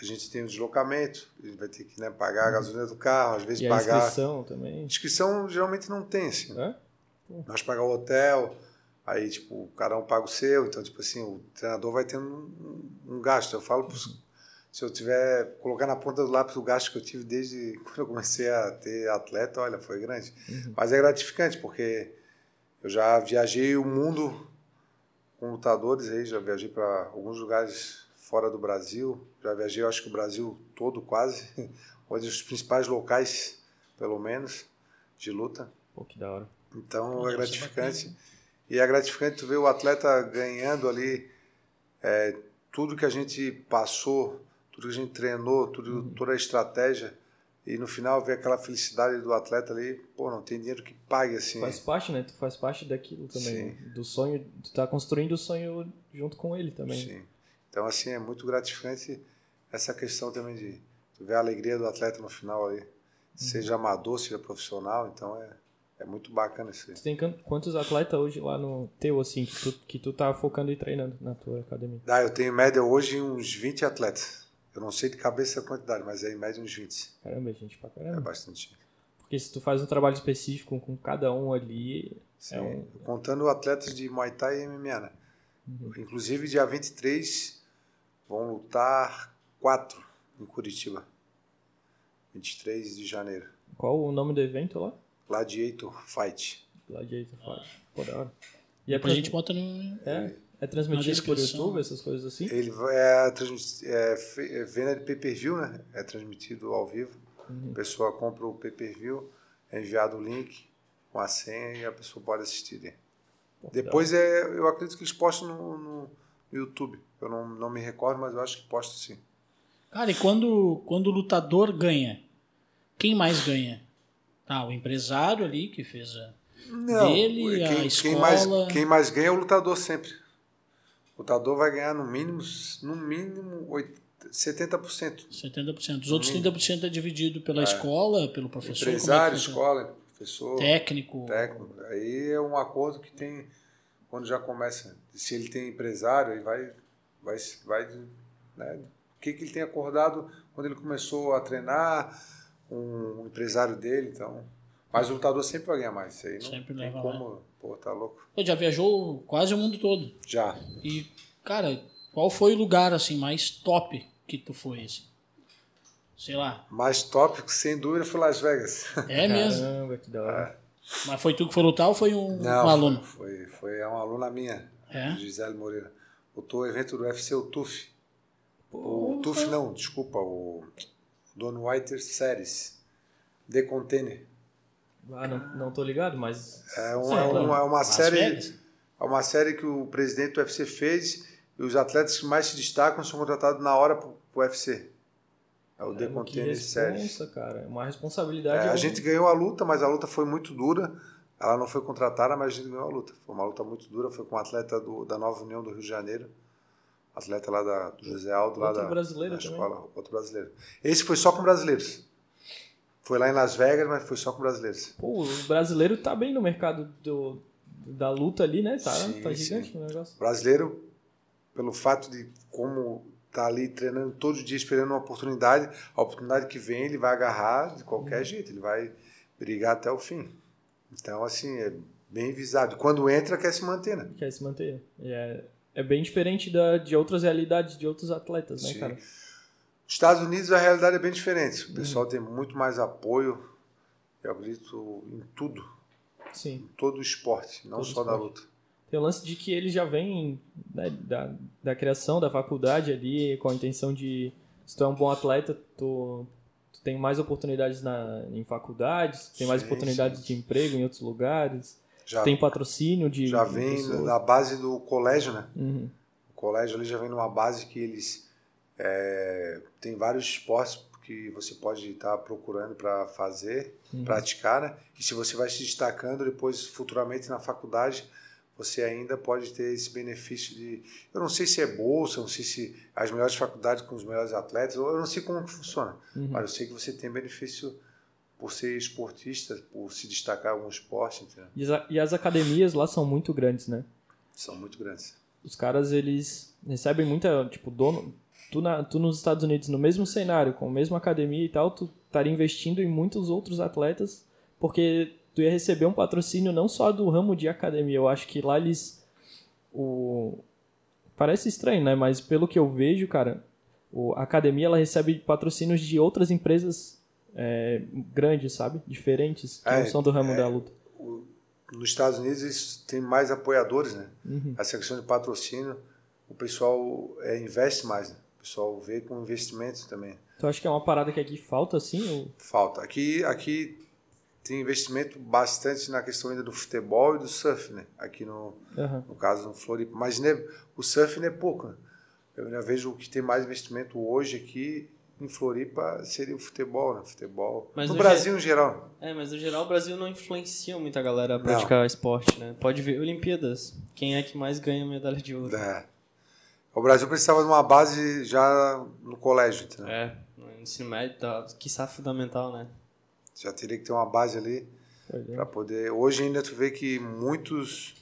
a gente tem o deslocamento, ele vai ter que né, pagar a gasolina do carro, às vezes E a pagar. inscrição também. Inscrição geralmente não tem, assim. É? Nós pagar o hotel, aí tipo, cada um paga o seu, então tipo assim, o treinador vai tendo um, um gasto. Eu falo, pros- se eu tiver colocar na ponta do lápis o gasto que eu tive desde quando eu comecei a ter atleta, olha, foi grande. Mas é gratificante porque eu já viajei o mundo com lutadores aí, já viajei para alguns lugares fora do Brasil, já viajei, eu acho que o Brasil todo quase, onde os principais locais, pelo menos, de luta. Pô, que da hora. Então Pô, é ser gratificante. E é gratificante tu ver o atleta ganhando ali é, tudo que a gente passou, tudo que a gente treinou, tudo, toda a estratégia. E no final ver aquela felicidade do atleta ali, pô, não tem dinheiro que pague assim. Faz parte, né? Tu faz parte daquilo também. Sim. Do sonho, tu tá construindo o sonho junto com ele também. Sim. Então assim é muito gratificante essa questão também de ver a alegria do atleta no final ali, seja amador, seja profissional. Então é, é muito bacana isso aí. Tu tem quantos atletas hoje lá no teu, assim, que tu, que tu tá focando e treinando na tua academia? Ah, eu tenho em média hoje uns 20 atletas. Eu não sei de cabeça a quantidade, mas é em média uns 20. Caramba, é gente pra É caramba. bastante. Porque se tu faz um trabalho específico com cada um ali, Sim. É um- Contando atletas de Muay Thai e MMA, né? Uhum. Inclusive, dia 23 vão lutar quatro em Curitiba. 23 de janeiro. qual o nome do evento lá? Gladiator Fight. Gladiator Fight. Pô, da hora. E é, Depois a trans- gente bota no. é, é transmitido Na por. YouTube, essas coisas assim? Ele é, é, é venda de pay-per-view, né? É transmitido ao vivo. Uhum. A pessoa compra o pay-per-view, é enviado o link com a senha e a pessoa pode assistir. Pô, Depois é, eu acredito que eles postam no, no YouTube. Eu não, não me recordo, mas eu acho que postam sim. Cara, e quando, quando o lutador ganha, quem mais ganha? Tá, o empresário ali que fez a Não, dele, a quem, escola. quem mais, quem mais ganha é o lutador sempre. O lutador vai ganhar no mínimo, no mínimo oit- 70%. 70%. Os outros 30% é dividido pela escola, pelo professor. é Empresário, funciona? escola, professor, Técnico. técnico. Aí é um acordo que tem quando já começa. Se ele tem empresário, aí vai, vai, vai né, o que, que ele tem acordado quando ele começou a treinar, um empresário dele, então. Mas o lutador sempre vai ganhar mais. Isso aí não Sempre tem leva como. Pô, tá louco. Pô, já viajou quase o mundo todo. Já. E, cara, qual foi o lugar, assim, mais top que tu foi, assim? Sei lá. Mais tópico, sem dúvida, foi Las Vegas. É mesmo. Caramba, que da hora. Mas foi tu que foi lutar ou foi um, Não, um aluno? Foi, foi uma aluna minha, É? Gisele Moreira. Botou o evento do UFC, o TUF. O TUF não, desculpa, o Dono Whiter Series. The Container. Ah, não, não tô ligado, mas. É uma, Sim, é uma, é uma série. É uma série que o presidente do UFC fez e os atletas que mais se destacam são contratados na hora pro, pro UFC. É o The Caramba, Container Series. cara. Uma É, responsabilidade. a é um- gente ganhou a luta, mas a luta foi muito dura. Ela não foi contratada, mas a gente ganhou a luta. Foi uma luta muito dura. Foi com um atleta do, da Nova União do Rio de Janeiro. Atleta lá da, do José Aldo, lá Outro da, brasileiro da também. escola. Outro brasileiro. Esse foi só com brasileiros. Foi lá em Las Vegas, mas foi só com brasileiros. Pô, o brasileiro tá bem no mercado do, da luta ali, né? Tá, Sim, tá sim. gigante o negócio. brasileiro, pelo fato de como tá ali treinando todo dia esperando uma oportunidade, a oportunidade que vem ele vai agarrar de qualquer jeito, ele vai brigar até o fim. Então, assim, é bem visado. Quando entra, quer se manter, né? Quer se manter. É, é bem diferente da, de outras realidades de outros atletas, né, Sim. cara? Estados Unidos a realidade é bem diferente. O pessoal tem muito mais apoio, eu acredito, em tudo, Sim. em todo o esporte, não Todo só esporte. luta. Tem o lance de que ele já vem né, da, da criação da faculdade ali com a intenção de se tu é um bom atleta, tu, tu tem mais oportunidades na, em faculdades, tem mais Sim, oportunidades de emprego em outros lugares, Já, tem patrocínio de já de vem pessoas. da base do colégio, né? Uhum. O colégio ali já vem numa base que eles é, tem vários esportes que você pode estar procurando para fazer, Uhum. praticar, né? E se você vai se destacando depois futuramente na faculdade, você ainda pode ter esse benefício de, eu não sei se é bolsa, não sei se as melhores faculdades com os melhores atletas, eu não sei como que funciona, Uhum. mas eu sei que você tem benefício por ser esportista, por se destacar em algum esporte, entendeu? E, as, e as academias lá são muito grandes, né? São muito grandes. Os caras, eles recebem muita, tipo, dono... Tu, na, tu nos Estados Unidos, no mesmo cenário, com a mesma academia e tal, tu estaria investindo em muitos outros atletas, porque tu ia receber um patrocínio não só do ramo de academia, eu acho que lá eles... O... Parece estranho, né? Mas pelo que eu vejo, cara, a academia ela recebe patrocínios de outras empresas é, grandes, sabe? Diferentes, que É, não são do ramo é. da luta. O- nos Estados Unidos isso tem mais apoiadores, né? Uhum. Essa questão de patrocínio, o pessoal é, investe mais, né? O pessoal vê com investimento também. Tu acha que é uma parada que aqui falta, assim? Ou... Falta. Aqui, aqui tem investimento bastante na questão ainda do futebol e do surf, né? Aqui no, Aham. no caso no Floripa. Mas né, o surf não é pouco, né? Eu ainda vejo o que tem mais investimento hoje aqui em Floripa seria o futebol, né? Futebol. Mas no no Brasil em geral. É, mas no geral o Brasil não influencia muito a galera a praticar esporte, né? Pode ver Olimpíadas. Quem é que mais ganha medalha de ouro? É. O Brasil precisava de uma base já no colégio, entendeu? É, no ensino médio, tá, quiçá fundamental, né? Já teria que ter uma base ali é. para poder. Hoje ainda tu vê que muitos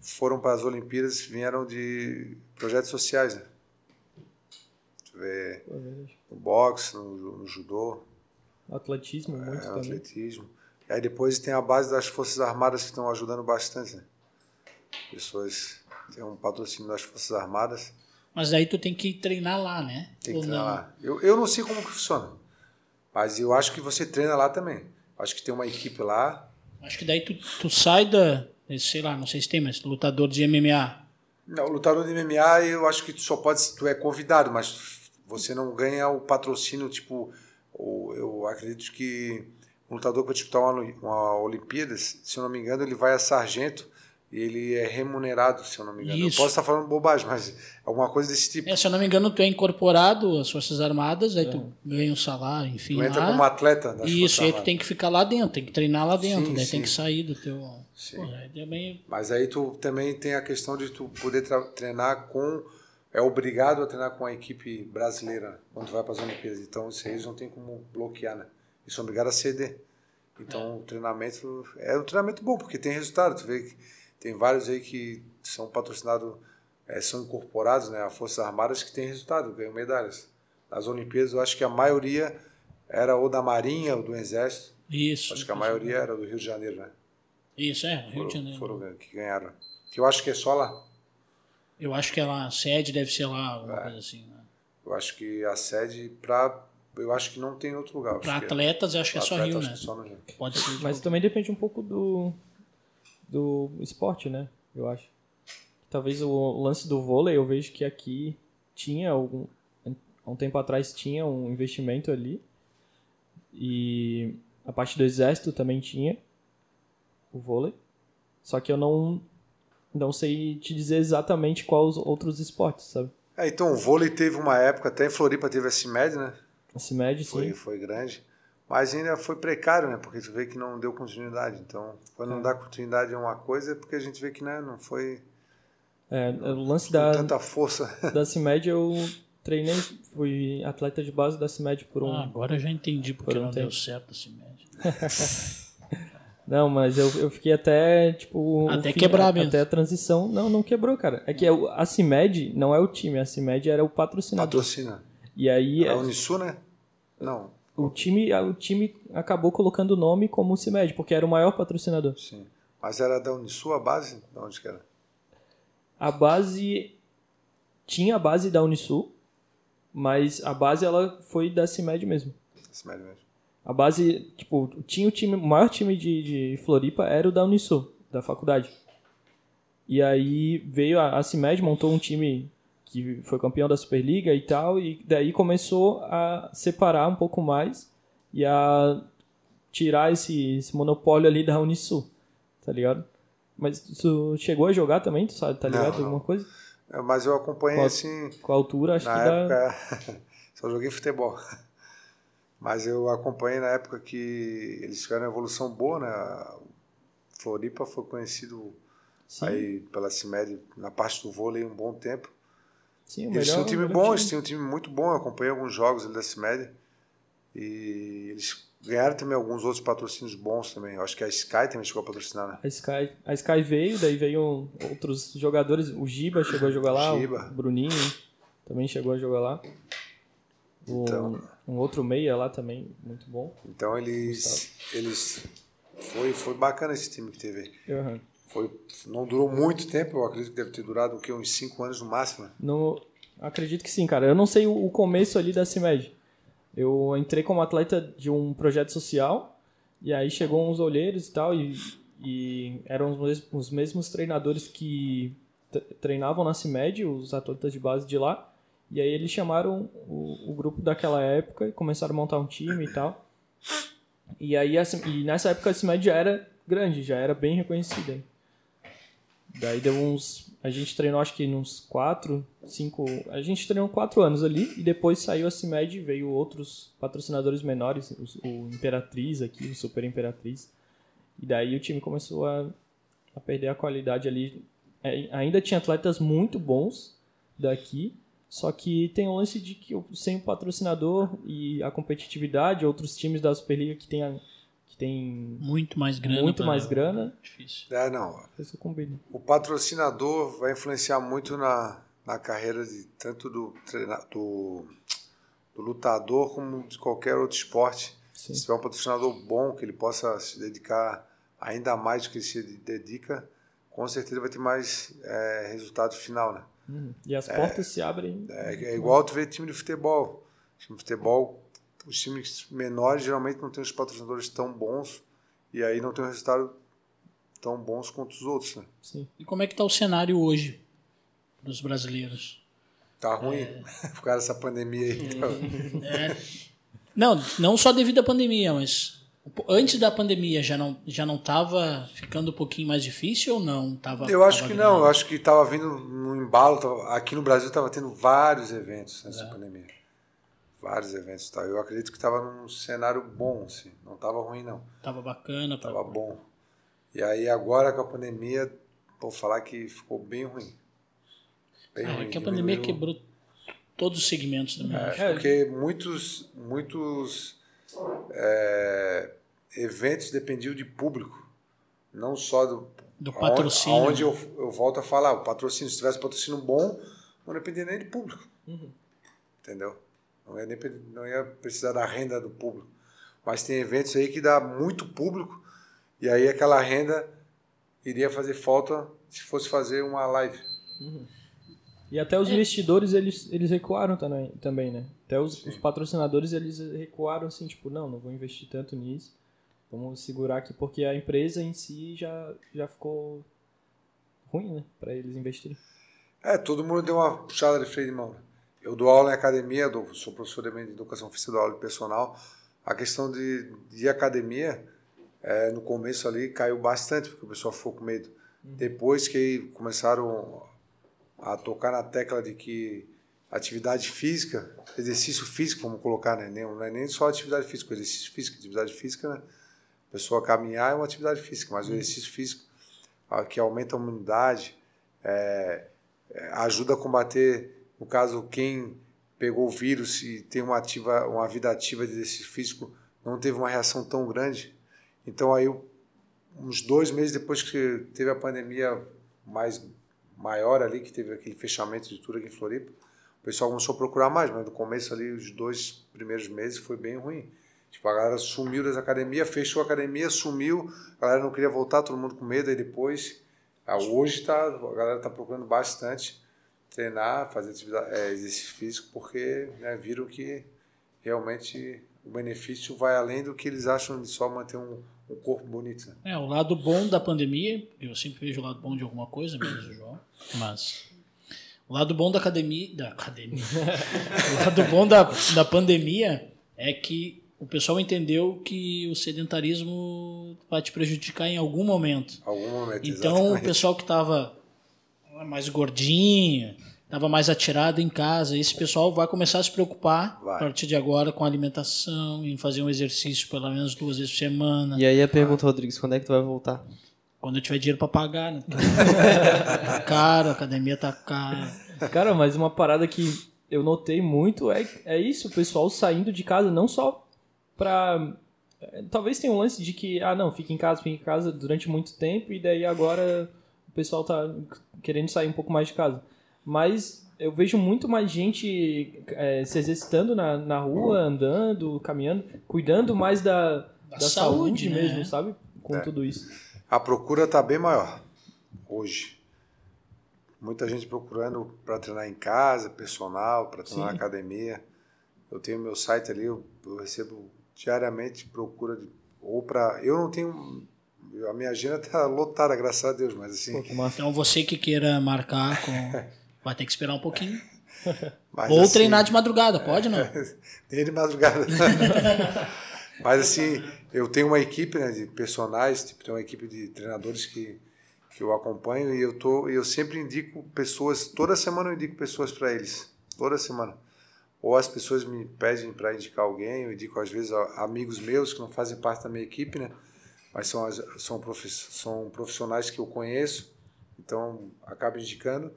foram para as Olimpíadas vieram de projetos sociais, né? Tu vê é no boxe, no, no judô, Atletismo, muito é, no também. atletismo. E aí depois tem a base das Forças Armadas que estão ajudando bastante, né? Pessoas têm um patrocínio das Forças Armadas, Mas daí tu tem que treinar lá, né? tem Ou que não? treinar lá. Eu, eu não sei como que funciona, mas eu acho que você treina lá também. Acho que tem uma equipe lá, Acho que daí tu, tu sai da. Sei lá, não sei se tem, mas lutador de MMA. Não, lutador de MMA eu acho que tu só pode, tu é convidado, mas você não ganha o patrocínio, tipo, eu acredito que um lutador que vai disputar uma, uma Olimpíadas, se eu não me engano, ele vai a sargento, ele é remunerado, se eu não me engano. Isso. Eu posso estar falando bobagem, mas é alguma coisa desse tipo. É, se eu não me engano, tu é incorporado às Forças Armadas, aí tu ganha um salário, enfim. tu entra lá. como atleta das Isso, Forças e aí tu tem que ficar lá dentro, tem que treinar lá dentro, Sim, daí sim. tem que sair do teu. Sim. Pô, aí também. Mas aí tu também tem a questão de tu poder treinar com. É obrigado a treinar com a equipe brasileira quando tu vai para as Olimpíadas. Então isso aí eles não tem como bloquear, né? Eles são obrigados a ceder. Então o treinamento é um treinamento bom, porque tem resultado. Tu vê que tem vários aí que são patrocinados, eh, são incorporados né, a Forças Armadas que tem resultado, ganham medalhas. Nas Olimpíadas eu acho que a maioria era ou da Marinha ou do Exército. Isso. Acho que a maioria era do Rio de Janeiro, né? Isso, é, Rio Foram, de Janeiro. foram que ganharam. Que eu acho que é só lá. Eu acho que ela, a sede deve ser lá, alguma É. coisa assim. Né? Eu acho que a sede para eu acho que não tem outro lugar. Acho que atletas, eu acho que é só Rio, né? que só no Rio. Pode ser. Mas também depende um pouco do, do esporte, né? Eu acho. Talvez o lance do vôlei, eu vejo que aqui tinha algum. Há um tempo atrás tinha um investimento ali. E a parte do exército também tinha o vôlei. Só que eu não, não sei te dizer exatamente quais os outros esportes, sabe? É, então o vôlei teve uma época, até em Floripa teve a CIMED, né? A CIMED, Foi, sim. foi grande. Mas ainda foi precário, né? Porque tu vê que não deu continuidade. Então, quando É. não dá continuidade a uma coisa, é porque a gente vê que né, não foi É, o lance da, tanta força. da CIMED eu treinei, fui atleta de base da CIMED por um, Ah, agora eu já entendi porque Por um não deu tempo. certo esse médio. Não, mas eu, eu fiquei até, tipo... Até quebrar mesmo. Até a transição. Não, não quebrou, cara. É que é o- a CIMED não é o time, a CIMED era o patrocinador. Patrocina. E aí A é, Unisul, né? Não, o, time, o time acabou colocando o nome como CIMED, porque era o maior patrocinador. sim. Mas era da Unisul a base? De onde que era? A base... Tinha a base da Unisul, mas a base ela foi da CIMED mesmo. CIMED mesmo. A base, tipo, tinha o time, o maior time de, de Floripa era o da Unisul, da faculdade. E aí veio a, a CIMED, montou um time que foi campeão da Superliga e tal, e daí começou a separar um pouco mais e a tirar esse, esse monopólio ali da Unisul, tá ligado? Mas tu chegou a jogar também, tu sabe, tá ligado? não. Alguma coisa? É, mas eu acompanhei assim. Com a altura, acho na que dá... época. só joguei futebol. Mas eu acompanhei na época que eles tiveram uma evolução boa, né? Floripa foi conhecido Sim, aí pela CIMED na parte do vôlei um bom tempo. Sim, o eles tinham um time bom, eles tinham um time muito bom. Eu acompanhei alguns jogos ali da CIMED. E eles ganharam também alguns outros patrocínios bons também. Eu acho que a Sky também chegou a patrocinar, né? A Sky, a Sky veio, daí veio outros jogadores. O Giba chegou a jogar lá, Giba. o Bruninho também chegou a jogar lá. O- Então. Um outro meia lá também, muito bom. Então eles. eles foi, foi bacana esse time que teve. Uhum. Foi, não durou muito tempo, eu acredito que deve ter durado o uns 5 anos no máximo. né? No, acredito que sim, cara. Eu não sei o, começo ali da CIMED. Eu entrei como atleta de um projeto social, e aí chegou uns olheiros e tal, e, e eram os mesmos, os mesmos treinadores que treinavam na CIMED, os atletas de base de lá. E aí eles chamaram o, o grupo daquela época e começaram a montar um time e tal. E aí e nessa época a CIMED já era grande, já era bem reconhecida. Daí deu uns. A gente treinou acho que uns 4, 5. A gente treinou 4 anos ali e depois saiu a CIMED e veio outros patrocinadores menores, os- o Imperatriz aqui, o Super Imperatriz. E daí o time começou a, a perder a qualidade ali. É, ainda tinha atletas muito bons daqui, só que tem o lance de que o- sem o patrocinador e a competitividade, outros times da Superliga que tem, a- tem Muito mais grana. muito mais grana, Difícil. É, não. isso combina. O patrocinador vai influenciar muito na, na carreira de tanto do, treina, do, do lutador como de qualquer outro esporte. Sim. Se tiver um patrocinador bom, que ele possa se dedicar ainda mais do que ele se dedica, com certeza vai ter mais é, resultado final, né? Uhum. E as portas se abrem. É, é igual tu vê time de futebol. Time de futebol, os times menores geralmente não têm os patrocinadores tão bons e aí não tem um resultado tão bons quanto os outros, né? Sim. E como é que tá o cenário hoje dos brasileiros? Tá ruim É. por causa dessa pandemia aí. então. É. Não, não só devido à pandemia, mas Antes da pandemia já não já não estava ficando um pouquinho mais difícil ou não? Tava, Eu acho tava que não, eu acho que estava vindo no embalo. tava- aqui no Brasil estava tendo vários eventos nessa pandemia. Vários eventos. Tá? Eu acredito que estava num cenário bom, assim. não estava ruim, não. Tava bacana. Estava bom. E aí agora com a pandemia, vou falar que ficou bem ruim. Bem É, ruim. que a pandemia diminuiu. quebrou todos os segmentos também. É, porque muitos, muitos é, eventos dependiam de público, não só do, Do patrocínio. Onde eu, eu volto a falar, o patrocínio, se tivesse patrocínio bom, não dependia nem de público. Entendeu? Não ia, nem, pe- não ia precisar da renda do público. Mas tem eventos aí que dá muito público e aí aquela renda iria fazer falta se fosse fazer uma live. E até os investidores, eles, eles recuaram também, também né? Até os, os patrocinadores, eles recuaram assim, tipo, não, não vou investir tanto nisso. Vamos segurar aqui, porque a empresa em si já, já ficou ruim, né? Pra eles investirem. É, todo mundo deu uma puxada de freio de mão. Eu dou aula em academia, dou- sou professor de educação física, dou aula de personal. A questão de, de academia, é, no começo ali, caiu bastante, porque o pessoal ficou com medo. Depois que começaram a tocar na tecla de que atividade física, exercício físico, vamos colocar, né? Nem- Não é nem só atividade física, exercício físico. Atividade física, né? A pessoa caminhar é uma atividade física, mas o exercício físico, que aumenta a imunidade, é, ajuda a combater, no caso, quem pegou o vírus e tem uma, ativa, uma vida ativa de exercício físico, não teve uma reação tão grande. Então, aí, uns dois meses depois que teve a pandemia mais maior ali, que teve aquele fechamento de tudo aqui em Floripa, o pessoal começou a procurar mais, mas no começo ali, os dois primeiros meses, foi bem ruim. Tipo, a galera sumiu das academias, fechou a academia, sumiu, a galera não queria voltar, todo mundo com medo, aí depois ah, hoje tá, a galera está procurando bastante treinar, fazer é, exercício físico, porque né, viram que realmente o benefício vai além do que eles acham de só manter um, um corpo bonito. Né? É, o lado bom da pandemia, eu sempre vejo o lado bom de alguma coisa, menos o João, mas o lado bom da academia, da academia, o lado bom da, da pandemia é que o pessoal entendeu que o sedentarismo vai te prejudicar em algum momento. Algum momento. Então, o exatamente. pessoal que estava mais gordinho, estava mais atirado em casa, esse pessoal vai começar a se preocupar Vai. a partir de agora com a alimentação, em fazer um exercício pelo menos duas vezes por semana. E aí a pergunta, Rodrigues, quando é que tu vai voltar? Quando eu tiver dinheiro pra pagar, né? tá caro, a academia tá cara. Cara, mas uma parada que eu notei muito é, é isso, o pessoal saindo de casa não só pra. é, Talvez tenha um lance de que, ah, não, fica em casa, fica em casa durante muito tempo e daí agora o pessoal tá querendo sair um pouco mais de casa. Mas eu vejo muito mais gente é, se exercitando na, na rua, andando, caminhando, cuidando mais da, da, saúde, saúde, né? mesmo, sabe? Com É. tudo isso. A procura está bem maior hoje. Muita gente procurando para treinar em casa, personal, para treinar na Sim. academia. Eu tenho meu site ali, eu, eu recebo diariamente procura de, ou para. Eu não tenho. A minha agenda está lotada, graças a Deus, mas assim. Pô. Então você que queira marcar com. Vai ter que esperar um pouquinho. mas, Ou assim, treinar de madrugada, pode não? Nem de madrugada. Mas assim, eu tenho uma equipe né, de personagens, tipo, tenho uma equipe de treinadores que, que eu acompanho e eu, tô, eu sempre indico pessoas, toda semana eu indico pessoas para eles. Toda semana. Ou as pessoas me pedem para indicar alguém, eu indico às vezes amigos meus que não fazem parte da minha equipe, né? Mas são, são, são profissionais que eu conheço, então acabo indicando.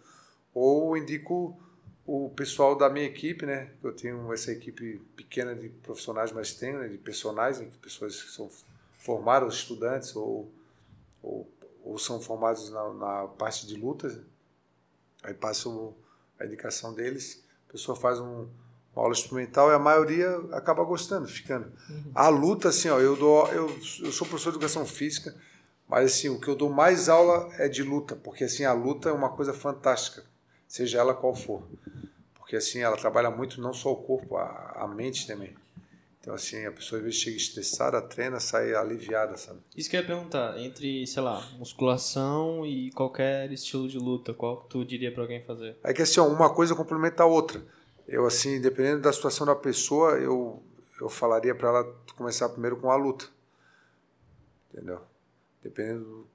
Ou indico o pessoal da minha equipe, né? Eu tenho essa equipe pequena de profissionais, mas tenho né, de personagens, né, pessoas que são formadas, estudantes ou, ou, ou são formados na, na parte de lutas. Aí passo a indicação deles, a pessoa faz um, uma aula experimental e a maioria acaba gostando, ficando. A luta, assim, ó, eu dou, eu, eu sou professor de educação física, mas assim, o que eu dou mais aula é de luta, porque assim, a luta é uma coisa fantástica, seja ela qual for. Porque assim, ela trabalha muito não só o corpo, a, a mente também. Então assim, a pessoa às vezes chega estressada, treina, sai aliviada, sabe? Isso que eu ia perguntar, entre, sei lá, musculação e qualquer estilo de luta, qual tu diria pra alguém fazer? É que assim, ó, uma coisa complementa a outra. Eu assim, dependendo da situação da pessoa, eu eu falaria para ela começar primeiro com a luta. entendeu? Dependendo, do,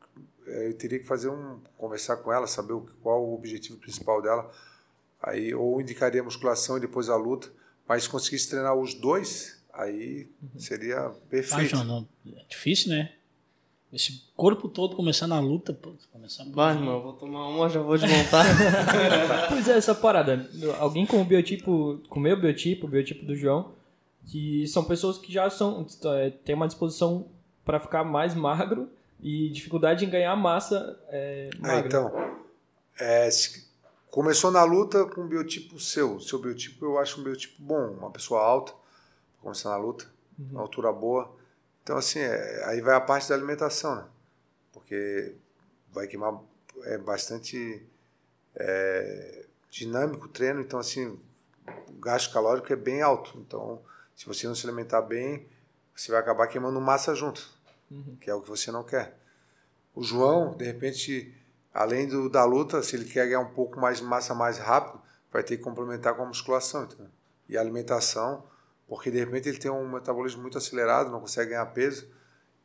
eu teria que fazer um conversar com ela, saber qual o objetivo principal dela. Aí ou indicaria a musculação e depois a luta, mas se conseguisse treinar os dois, aí seria Ah, perfeito. João, não, é difícil, né? Esse corpo todo começar na luta, pô, começar Vai, irmão, eu vou tomar uma, já vou desmontar. Pois é, essa parada. Alguém com o biotipo, com o meu biotipo, o biotipo do João, que são pessoas que já são, é, têm uma disposição para ficar mais magro e dificuldade em ganhar massa é, Ah, magra. então, é, começou na luta com um biotipo seu. Seu biotipo eu acho um biotipo bom, uma pessoa alta, começar na luta, uma altura boa. Então, assim, é, aí vai a parte da alimentação, né? Porque vai queimar é bastante é, dinâmico o treino, então, assim, o gasto calórico é bem alto. Então, se você não se alimentar bem, você vai acabar queimando massa junto, que é o que você não quer. O João, de repente, além do, da luta, se ele quer ganhar um pouco mais de massa mais rápido, vai ter que complementar com a musculação entendeu? e a alimentação, porque de repente ele tem um metabolismo muito acelerado, não consegue ganhar peso.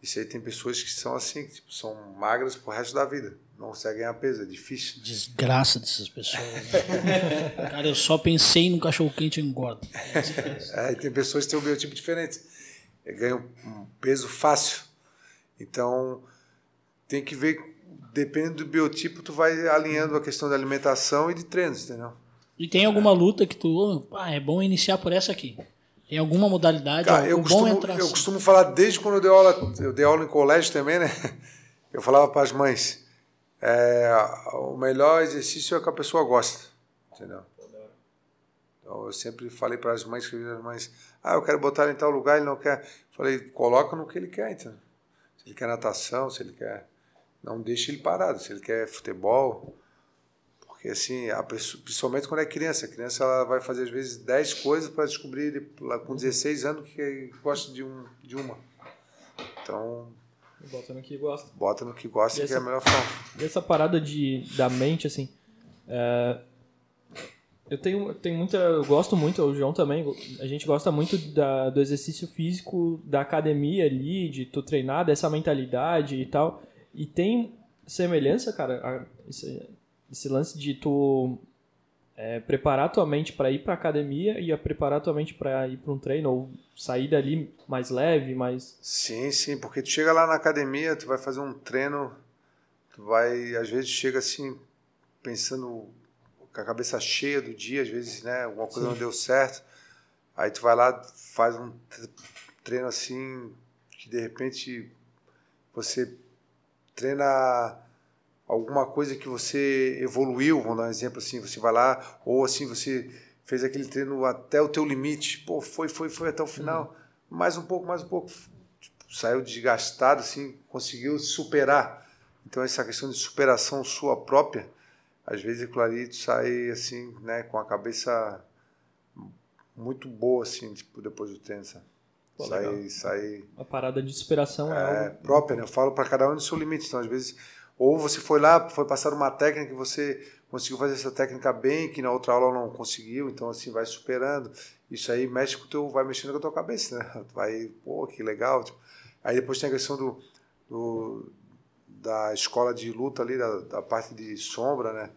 Isso aí tem pessoas que são assim, que, tipo, são magras pro resto da vida, não conseguem ganhar peso, é difícil. Desgraça dessas pessoas. né? Cara, eu só pensei no cachorro quente e engordo. É, tem pessoas que têm um biotipo diferente, ganham um peso fácil. Então, tem que ver, dependendo do biotipo, tu vai alinhando a questão da alimentação e de treinos, entendeu? E tem alguma luta que tu. Ah, é bom iniciar por essa aqui. Tem alguma modalidade? Cara, eu bom costumo, é entrar eu assim. costumo falar desde quando eu dei aula, eu dei aula em colégio também, né? Eu falava para as mães, é, o melhor exercício é o que a pessoa gosta, entendeu? Então eu sempre falei para as mães, as mães, ah, eu quero botar ele em tal lugar, ele não quer. Falei, coloca no que ele quer, entendeu? Se ele quer natação, se ele quer, não deixe ele parado. Se ele quer futebol, porque assim, a pessoa, principalmente quando é criança, a criança ela vai fazer às vezes 10 coisas para descobrir lá com 16 anos que gosta de, um, de uma. Então, Botando que gosta. bota no que gosta E que é a melhor forma. E essa parada de, da mente, assim. é, eu tenho, eu tenho muita. Eu gosto muito, o João também. A gente gosta muito da, do exercício físico da academia ali, de tu treinar, dessa mentalidade e tal. E tem semelhança, cara, a- esse, esse lance de tu é, preparar tua mente para ir pra academia e a preparar tua mente para ir para um treino, ou sair dali mais leve, mais. Sim, sim, porque tu chega lá na academia, tu vai fazer um treino, tu vai, às vezes chega assim, pensando com a cabeça cheia do dia, às vezes, né, alguma coisa não deu certo. Aí tu vai lá, faz um tre- treino assim, que de repente você treina alguma coisa que você evoluiu, vamos dar um exemplo assim, você vai lá, ou assim, você fez aquele treino até o teu limite, pô, foi, foi, foi até o final, mais um pouco, mais um pouco, tipo, saiu desgastado, assim, conseguiu superar. Então essa questão de superação sua própria, às vezes aquilo ali tu sai assim, né, com a cabeça muito boa, assim, tipo, depois do treino, sabe? Pô, sai, sai A parada de superação é, é, algo. própria, né? Eu falo para cada um no seu limite. Então, às vezes, ou você foi lá, foi passar uma técnica que você conseguiu fazer essa técnica bem, que na outra aula não conseguiu, então assim vai superando. Isso aí mexe com teu, vai mexendo com a tua cabeça, né? Vai, pô, que legal. tipo. Aí depois tem a questão do, do da escola de luta ali, da, da parte de sombra, né?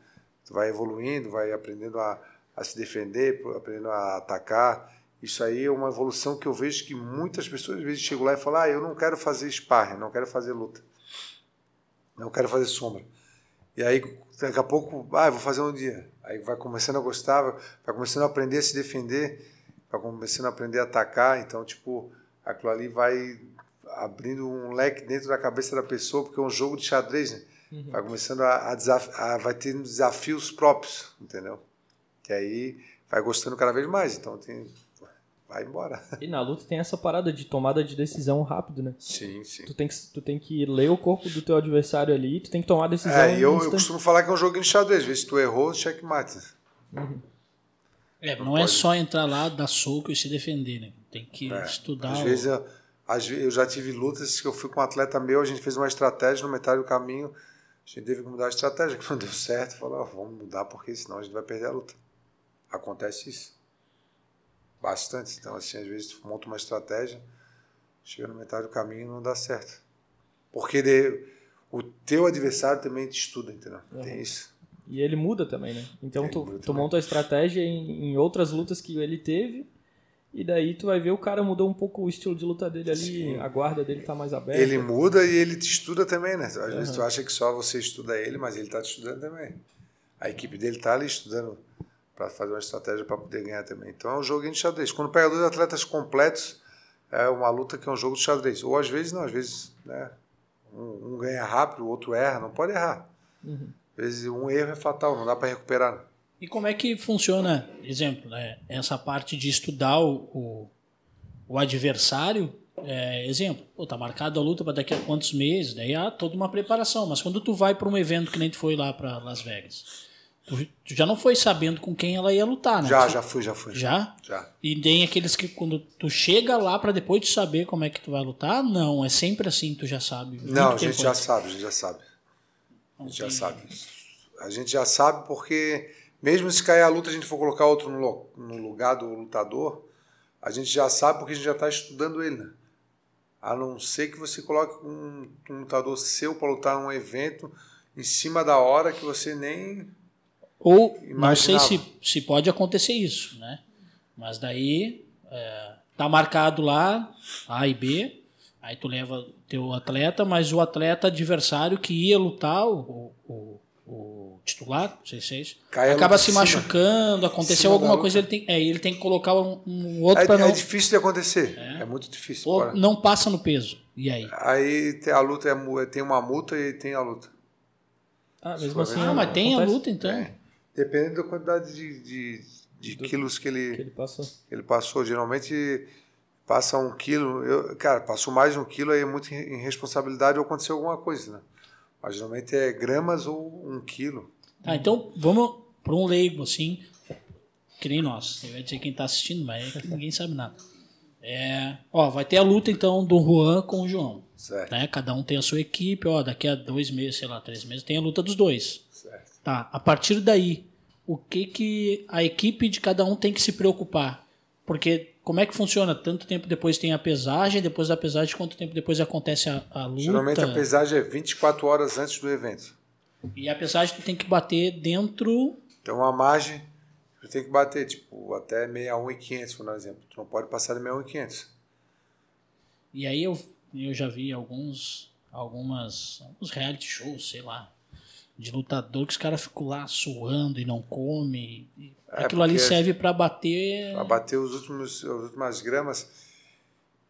Tu vai evoluindo, vai aprendendo a, a se defender, aprendendo a atacar. Isso aí é uma evolução que eu vejo que muitas pessoas às vezes chegam lá e falam: ah, eu não quero fazer sparring, não quero fazer luta, não quero fazer sombra. E aí, daqui a pouco, ah, vou fazer um dia. Aí vai começando a gostar, vai- começando a aprender a se defender, vai começando a aprender a atacar. Então, tipo, aquilo ali vai abrindo um leque dentro da cabeça da pessoa, porque é um jogo de xadrez, né? Vai começando a, a, desaf a vai tendo desafios próprios, entendeu? Que aí vai gostando cada vez mais. Então, tem, vai embora. E na luta tem essa parada de tomada de decisão rápido, né? Sim, sim. Tu tem, que, tu tem que ler o corpo do teu adversário ali, tu tem que tomar a decisão. É, e eu, eu costumo falar que é um joguinho de xadrez. Às vezes tu errou, checkmate. É, não é só entrar lá, dar soco e se defender, né? Tem que É, estudar. Às o- vezes, eu, às vezes eu já tive lutas que eu fui com um atleta meu, a gente fez uma estratégia no metade do caminho, a gente teve que mudar a estratégia, que não deu certo. Falou, ó, vamos mudar porque senão a gente vai perder a luta. Acontece isso. Bastante. Então, assim, às vezes tu monta uma estratégia, chega no metade do caminho e não dá certo. Porque ele- o teu adversário também te estuda, entendeu? Tem isso. E ele muda também, né? Então Ele tu, tu também. monta a estratégia em, em outras lutas que ele teve. E daí tu vai ver o cara mudou um pouco o estilo de luta dele ali, Sim. a guarda dele tá mais aberta. Ele muda e ele te estuda também, né? Às vezes tu acha que só você estuda ele, mas ele tá te estudando também. A equipe dele tá ali estudando para fazer uma estratégia para poder ganhar também. Então é um joguinho de xadrez. Quando pega dois atletas completos, é uma luta que é um jogo de xadrez. Ou às vezes não, às vezes, né? Um, um ganha rápido, o outro erra, não pode errar. Uhum. Às vezes um erro é fatal, não dá para recuperar. E como é que funciona, exemplo, né, essa parte de estudar o, o, o adversário? É, exemplo, pô, tá marcado a luta para daqui a quantos meses, daí há toda uma preparação. Mas quando tu vai para um evento que nem tu foi lá para Las Vegas, tu, já não foi sabendo com quem ela ia lutar, né? Já, já fui, já fui. Já? Já. E tem aqueles que quando tu chega lá para depois de saber como é que tu vai lutar, não, é sempre assim, tu já sabe. Não, a gente já antes. sabe, a gente já sabe. A gente já sabe. A gente já sabe porque, mesmo se cair a luta, a gente for colocar outro no, lugar do lutador, a gente já sabe porque a gente já está estudando ele, né? A não ser que você coloque um, um lutador seu para lutar num evento em cima da hora que você nem. Ou não sei Imaginava. se, se pode acontecer isso, né? Mas daí é, tá marcado lá A e B, aí tu leva teu atleta, mas o atleta adversário que ia lutar, o, o, o titular, não sei se é isso, Cai a acaba se cima. machucando, aconteceu alguma coisa, ele tem, é, ele tem que colocar um, um outro É, para não. é difícil de acontecer. É, muito difícil. ou não passa no peso. E aí? Aí tem a luta, é tem uma multa e tem a luta. Ah, mesmo assim. Ah, mas tem a acontece luta então. É. Dependendo da quantidade de, de, de quilos que Que ele, ele passou. ele passou. Geralmente passa um quilo. Eu, cara, passou mais de um quilo, aí é muito irresponsabilidade ou aconteceu alguma coisa, né? Mas geralmente é gramas ou um quilo. Tá, então vamos para um leigo, assim, que nem nós. Eu ia dizer quem tá assistindo, mas é ninguém sabe nada. É, ó, vai ter a luta então do Juan com o João. Certo, Né? Cada um tem a sua equipe, ó, daqui a dois meses, sei lá, três meses, tem a luta dos dois. certo. Tá, a partir daí, o que que a equipe de cada um tem que se preocupar? Porque como é que funciona? Tanto tempo depois tem a pesagem, depois da pesagem, quanto tempo depois acontece a, a luta? Geralmente a pesagem é 24 horas antes do evento. E a pesagem tu tem que bater dentro Então a margem, tu tem que bater, tipo, até 61 e 500, por exemplo. Tu não pode passar de 61 e 500. E aí eu, eu já vi alguns, algumas, alguns reality shows, sei lá, de lutador que os caras ficam lá suando e não come. E É, Aquilo ali serve pra bater. Para bater os últimos, as últimas gramas.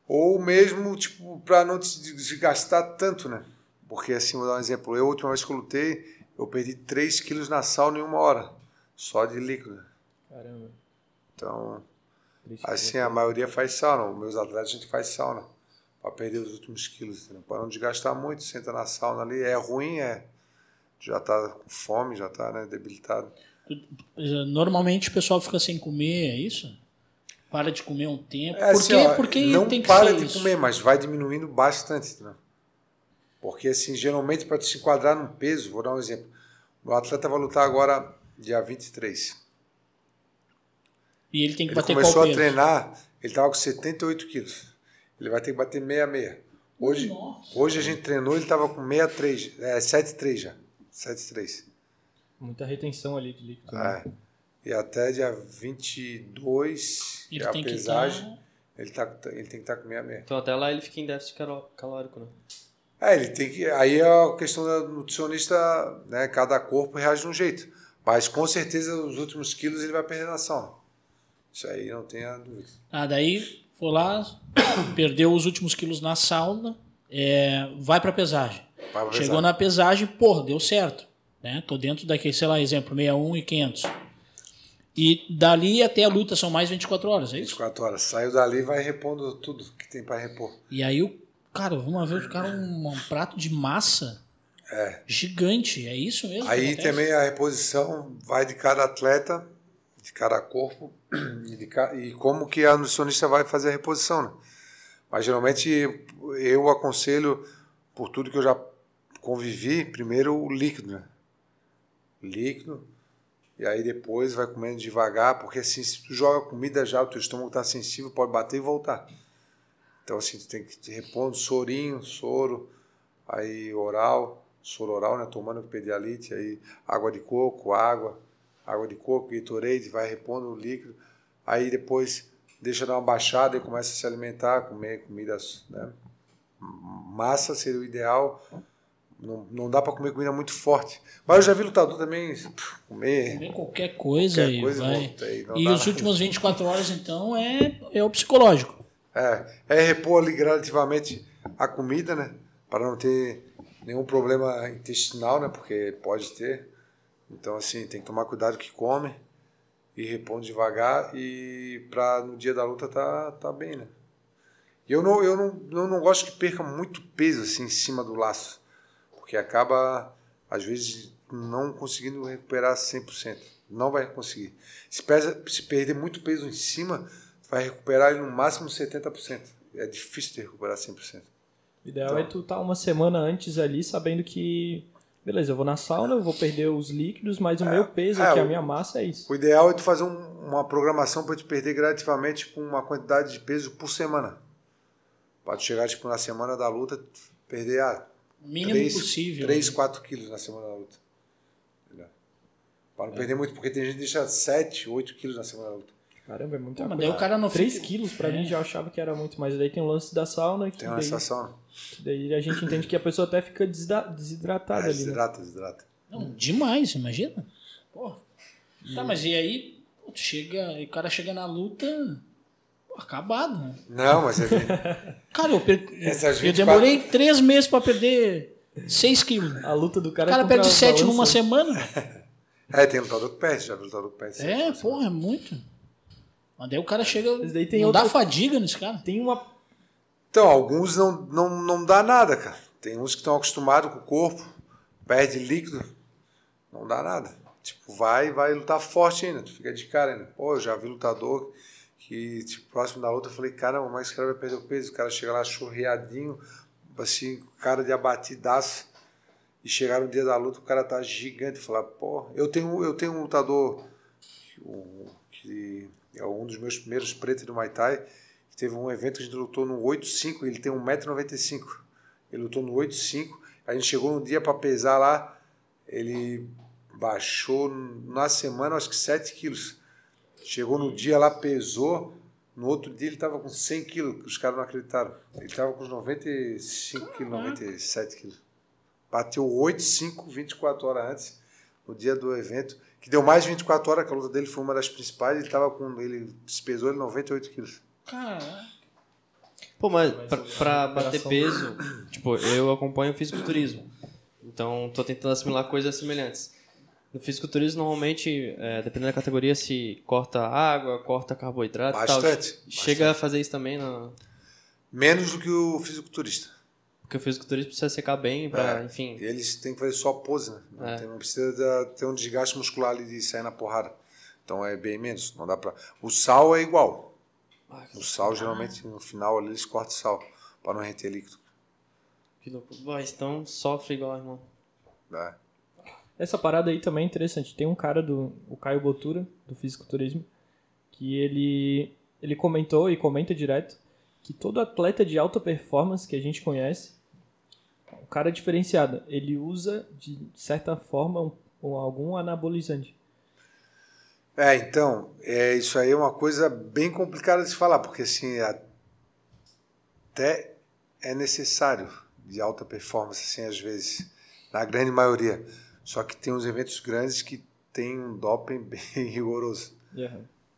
Ou mesmo, tipo, para não te desgastar tanto, né? Porque, assim, vou dar um exemplo. Eu, a última vez que eu lutei, eu perdi 3 quilos na sauna em uma hora. Só de líquido. Caramba. Então, assim, a maioria faz sauna. Os meus atletas, a gente faz sauna. Para perder os últimos quilos, para não desgastar muito. Senta na sauna ali. É ruim, é. Já tá com fome, já tá né, debilitado. Normalmente o pessoal fica sem comer, é isso? Para de comer um tempo. É Por assim, ó, Por que não tem que para de isso? comer, mas vai diminuindo bastante. Né? Porque, assim, geralmente, para se enquadrar num peso, vou dar um exemplo. O atleta vai lutar agora dia 23. E ele tem que Ele bater começou a treinar, ele estava com 78 quilos. Ele vai ter que bater 66. Hoje, Nossa. hoje a gente treinou, ele estava com 63, é, 73 já. 73. Muita retenção ali de líquido. né? É. E até dia 22, Ele que é a tem que pesagem, estar. ele, tá, ele tem que estar com 66. Então até lá ele fica em déficit calórico, né? É, ele tem que. Aí é a questão da nutricionista, né? Cada corpo reage de um jeito. Mas com certeza os últimos quilos ele vai perder na sauna. Isso aí não tenha dúvida. Ah, daí foi lá, perdeu os últimos quilos na sauna, é, vai pra pesagem. Chegou pesagem. na pesagem, pô, deu certo. Né? Tô dentro daquele, sei lá, exemplo, 61 e 500. E dali até a luta são mais 24 horas, é isso? 24 horas. Saiu dali e vai repondo tudo que tem para repor. E aí, o cara, uma vez o cara um, um prato de massa É. gigante, é isso mesmo? Aí também a reposição vai de cada atleta, de cada corpo e, de ca- e como que a nutricionista vai fazer a reposição. Né? Mas geralmente eu aconselho, por tudo que eu já convivi, primeiro o líquido. Né? Líquido. E aí depois vai comendo devagar, porque assim, se tu joga comida já, o teu estômago está sensível, pode bater e voltar. Então assim, tu tem que te repondo sorinho, soro, aí oral, soro oral, né? Tomando pedialite, aí água de coco, água, água de coco, Gatorade, vai repondo o líquido. Aí depois deixa dar uma baixada e começa a se alimentar, comer comidas, né? Massa seria o ideal. Não, não dá para comer comida muito forte. Mas eu já vi lutador também pff, comer. Comer qualquer coisa Qualquer e coisa, vai. não E os últimos 24 horas, então, é, é o psicológico. É, é repor ali gradativamente a comida, né? Para não ter nenhum problema intestinal, né? Porque pode ter. Então, assim, tem que tomar cuidado que come e repor devagar e para no dia da luta tá, tá bem, né? Eu não, eu, não, eu não gosto que perca muito peso assim em cima do laço, porque acaba, às vezes, não conseguindo recuperar 100%. Não vai conseguir. Se, pesa, se perder muito peso em cima, vai recuperar no máximo 70%. É difícil de recuperar 100%. O ideal Então. é tu estar uma semana antes ali sabendo que, beleza, eu vou na sauna, eu vou perder os líquidos, mas o meu peso é, aqui, a minha massa é isso. O ideal é tu fazer um- uma programação para te perder gradativamente com uma quantidade de peso por semana. Pode chegar tipo na semana da luta, perder ah, mínimo 3, possível. 3, né? 4 quilos na semana da luta. Para não perder muito, porque tem gente que deixa 7, 8 quilos na semana da luta. Caramba, é muita Pô, mas daí o cara não 3 fica- quilos pra É. mim já achava que era muito, mas daí tem o lance da sauna que Tem uma daí, sensação. que daí a gente entende que a pessoa até fica desidratada É, ali, né? desidrata, desidrata. Não, demais, imagina. Porra. Tá, mas e aí, chega, e o cara chega na luta acabado, né? Não, mas é, Cara, eu, per... Eu 24 demorei três meses pra perder 6 quilos. A luta do O cara, cara é contra perde a 7 balança. numa semana. é, tem lutador que perde, já viu lutador que perde. É, porra, é muito. Mas daí o cara chega. Mas daí tem não outra- dá fadiga nesse cara. Tem uma Então, alguns não, não, não dá nada, cara. Tem uns que estão acostumados com o corpo, perde líquido, não dá nada. Tipo, vai vai lutar forte ainda, tu fica de cara ainda. Pô, eu já vi lutador que, tipo, próximo da luta, eu falei, caramba, mas esse cara vai perder o peso. O cara chega lá chorreadinho, assim, cara de abatidaço. E chegar no dia da luta, o cara tá gigante. Falar, pô, eu tenho, eu tenho um lutador que é um dos meus primeiros pretos do Muay Thai, que teve um evento que a gente lutou no 8.5, ele tem 1,95m. Ele lutou no 8.5, a gente chegou no dia para pesar lá, ele baixou na semana acho que 7 quilos. Chegou no dia lá, pesou, no outro dia ele estava com 100 quilos, os caras não acreditaram. Ele estava com uns 95 quilos, 97 quilos. Bateu 8,5 24 horas antes, no dia do evento, que deu mais de 24 horas, que a luta dele foi uma das principais, ele tava com. Ele se pesou ele 98 quilos. Cara, Pô, mas pra, pra bater peso, tipo, eu acompanho o fisiculturismo. Então, tô tentando assimilar coisas semelhantes. No fisiculturismo, normalmente, é, dependendo da categoria, se corta água, corta carboidrato e tal. Bastante, Chega a fazer isso também, no... Menos do que o fisiculturista. porque o fisiculturismo precisa secar bem pra, É. enfim... Eles têm que fazer só pose, né? Não, É. tem- não precisa ter um desgaste muscular ali de sair na porrada. Então é bem menos. Não dá pra... O sal é igual. Ah, O sal, geralmente, no final ali, eles cortam o sal para não reter líquido. que louco. Então sofre igual, irmão. Né? Essa parada aí também é interessante. Tem um cara do o Caio Botura, do fisiculturismo, que ele ele comentou e comenta direto que todo atleta de alta performance que a gente conhece, um cara diferenciado, ele usa de certa forma um, um- algum anabolizante. É, então, é, isso aí é uma coisa bem complicada de falar, porque assim, até é necessário de alta performance, assim, às vezes, na grande maioria. Só que tem uns eventos grandes que tem um doping bem rigoroso.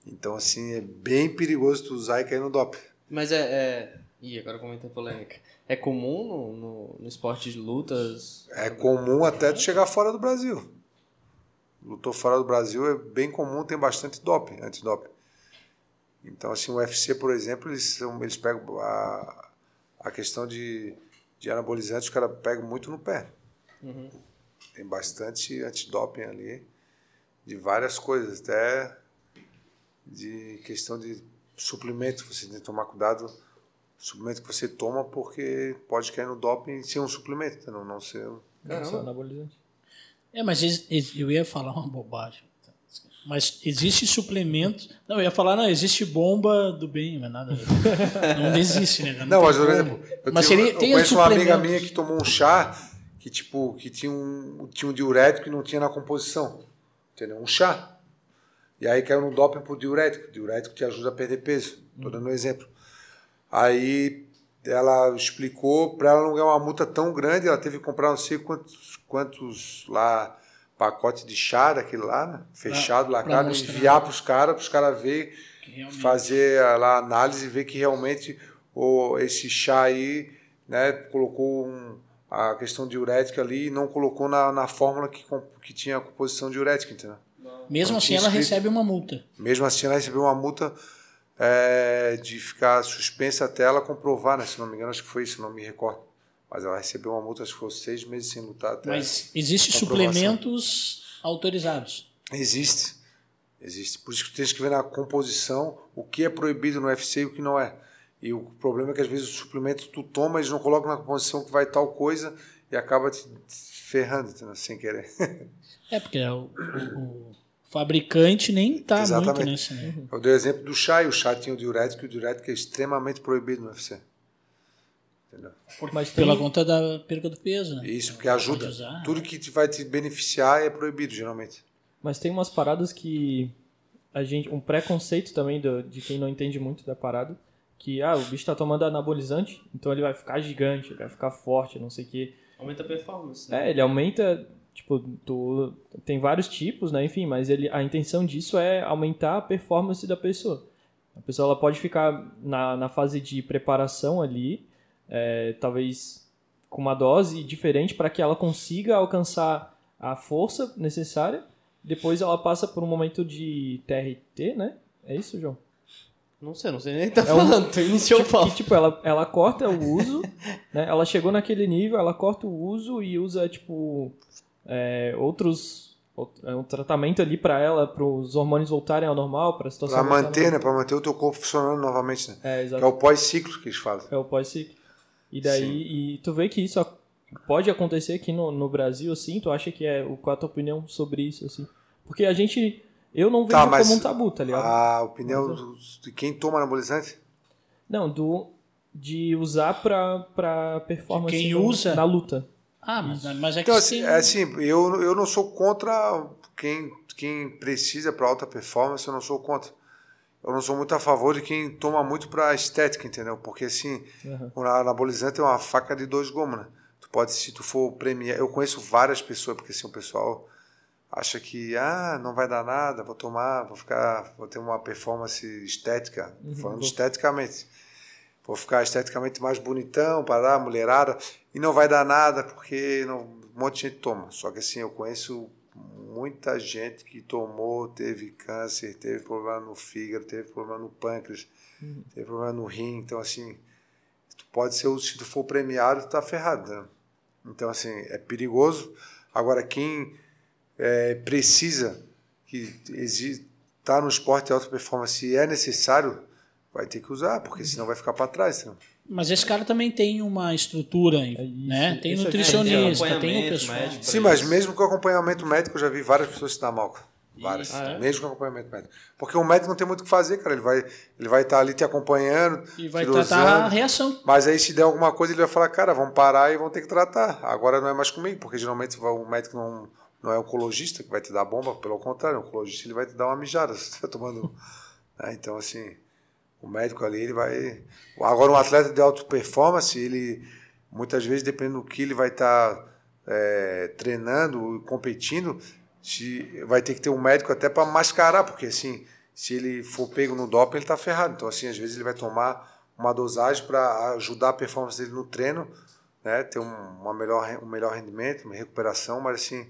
Então, assim, é bem perigoso tu usar e cair no doping. Mas é... é... Ih, agora comenta a polêmica. É comum no, no, no esporte de lutas... É comum até tu chegar fora do Brasil. Lutou fora do Brasil é bem comum, tem bastante doping, antidoping. Então, assim, o UFC, por exemplo, eles, são- eles pegam a, a questão de, de anabolizantes, os caras pegam muito no pé. Uhum. Tem bastante antidoping ali, de várias coisas, até de questão de suplemento. Você tem que tomar cuidado o suplemento que você toma, porque pode cair no doping ser um suplemento, entendeu? não ser. um- Não, anabolizante. é, mas eu ia falar uma bobagem. Mas existe suplemento. Não, eu ia falar, não, existe bomba do bem, mas nada. Não existe, né? Não, tem mas, por exemplo, eu, Mas tenho- seria- eu tem conheço uma amiga minha que tomou um chá que, tipo, que tinha um, tinha um diurético e não tinha na composição. Entendeu? Um chá. E aí caiu no doping por diurético. Diurético te ajuda a perder peso. Estou dando um exemplo. Aí ela explicou, para ela não ganhar uma multa tão grande, ela teve que comprar não sei quantos, quantos lá pacote de chá daquele lá, né? fechado, pra lacrado, mostrar. enviar para os caras, para os caras verem Que realmente- fazer lá a análise e ver que realmente o, esse chá aí né, colocou um- a questão diurética ali e não colocou na, na fórmula que, que tinha a composição diurética, entendeu? Mesmo Não assim, ela escrito. recebe uma multa. Mesmo assim, ela recebeu uma multa é, de ficar suspensa até ela comprovar, né? Se não me engano, acho que foi isso, não me recordo. Mas ela recebeu uma multa, acho que foi seis meses sem lutar até. Mas existem suplementos autorizados. Existe. Existe. Por isso que tens que ver na composição o que é proibido no UFC e o que não é. E o problema é que às vezes o suplemento tu toma, eles não colocam na composição que vai tal coisa e acaba te ferrando, entendeu? sem querer. É, porque o, o- o fabricante nem tá muito nesse. Né? Eu dei o exemplo do chá, e o chá tinha o diurético, e o diurético é extremamente proibido no UFC. Entendeu? Mas tem, Pela conta da perda do peso, né? Isso, porque ajuda. Usar. Tudo que te vai te beneficiar é proibido, geralmente. mas tem umas paradas que a gente. Um preconceito também do- de quem não entende muito da parada. Que, ah, o bicho tá tomando anabolizante, então ele vai ficar gigante, ele vai ficar forte, não sei o quê. Aumenta a performance. É, ele aumenta, tipo, tu, tem vários tipos, né? Enfim, mas ele, a intenção disso é aumentar a performance da pessoa. A pessoa ela pode ficar na, na fase de preparação ali, é, talvez com uma dose diferente para que ela consiga alcançar a força necessária. Depois ela passa por um momento de TRT, né? É isso, João? Não sei, não sei nem o que tá É um- falando. Tu iniciou o Que, tipo, ela, ela corta o uso, né? Ela chegou naquele nível, ela corta o uso e usa, tipo, é, outros... out- é um tratamento ali pra ela, para os hormônios voltarem ao normal, para a situação Para ao manter, né? Para manter o teu corpo funcionando novamente, né? É, Que exato. é o pós-ciclo que eles falam. É o pós-ciclo. E daí, Sim. e tu vê que isso pode acontecer aqui no, no Brasil, assim? Tu acha que é... o- Qual a tua opinião sobre isso, assim? Porque a gente... Eu não vejo Tá, mas como um tabu, tá ligado? A opinião Mas, do- de quem toma anabolizante? Não, do... De usar pra, pra performance quem no- usa? na luta. Ah, mas, mas é que Então, sim. assim, é assim, eu, eu não sou contra quem, quem precisa para alta performance, eu não sou contra. Eu não sou muito a favor de quem toma muito para estética, entendeu? Porque assim, Aham. o anabolizante é uma faca de dois gumes, né? Tu pode, se tu for premiar, eu conheço várias pessoas, porque assim, o pessoal acha que, ah, não vai dar nada, vou tomar, vou ficar, vou ter uma performance estética, falando vou- esteticamente. Vou ficar esteticamente mais bonitão para dar mulherada e não vai dar nada porque não, um monte de gente toma. Só que assim, eu conheço muita gente que tomou, teve câncer, teve problema no fígado, teve problema no pâncreas, teve problema no rim. Então, assim, tu pode ser, se tu for premiado, tu tá ferrado. Né? Então, assim, é perigoso. Agora, quem é, precisa, que está no esporte de alta performance e é necessário, vai ter que usar, porque senão vai ficar para trás. Né? Mas esse cara também tem uma estrutura, É isso, né? Tem isso é nutricionista, tem o pessoal. Sim, mas mesmo com acompanhamento médico, eu já vi várias pessoas se dar mal. Várias. Ah, é? Mesmo com acompanhamento médico. Porque o médico não tem muito o que fazer, cara. Ele vai ele vai estar ali te acompanhando, E vai tratar a reação. Mas aí, se der alguma coisa, ele vai falar, cara, vamos parar e vão ter que tratar. Agora não é mais comigo, porque geralmente o médico não, não é oncologista que vai te dar bomba, pelo contrário, o oncologista ele vai te dar uma mijada se você está tomando. né? Então, assim, o médico ali, ele vai. Agora, um atleta de alta performance, ele muitas vezes, dependendo do que ele vai estar é, treinando competindo, se, vai ter que ter um médico até para mascarar, porque assim, se ele for pego no doping, ele está ferrado. Então, assim, às vezes ele vai tomar uma dosagem para ajudar a performance dele no treino, né, ter um, uma melhor, um melhor rendimento, uma recuperação, mas assim,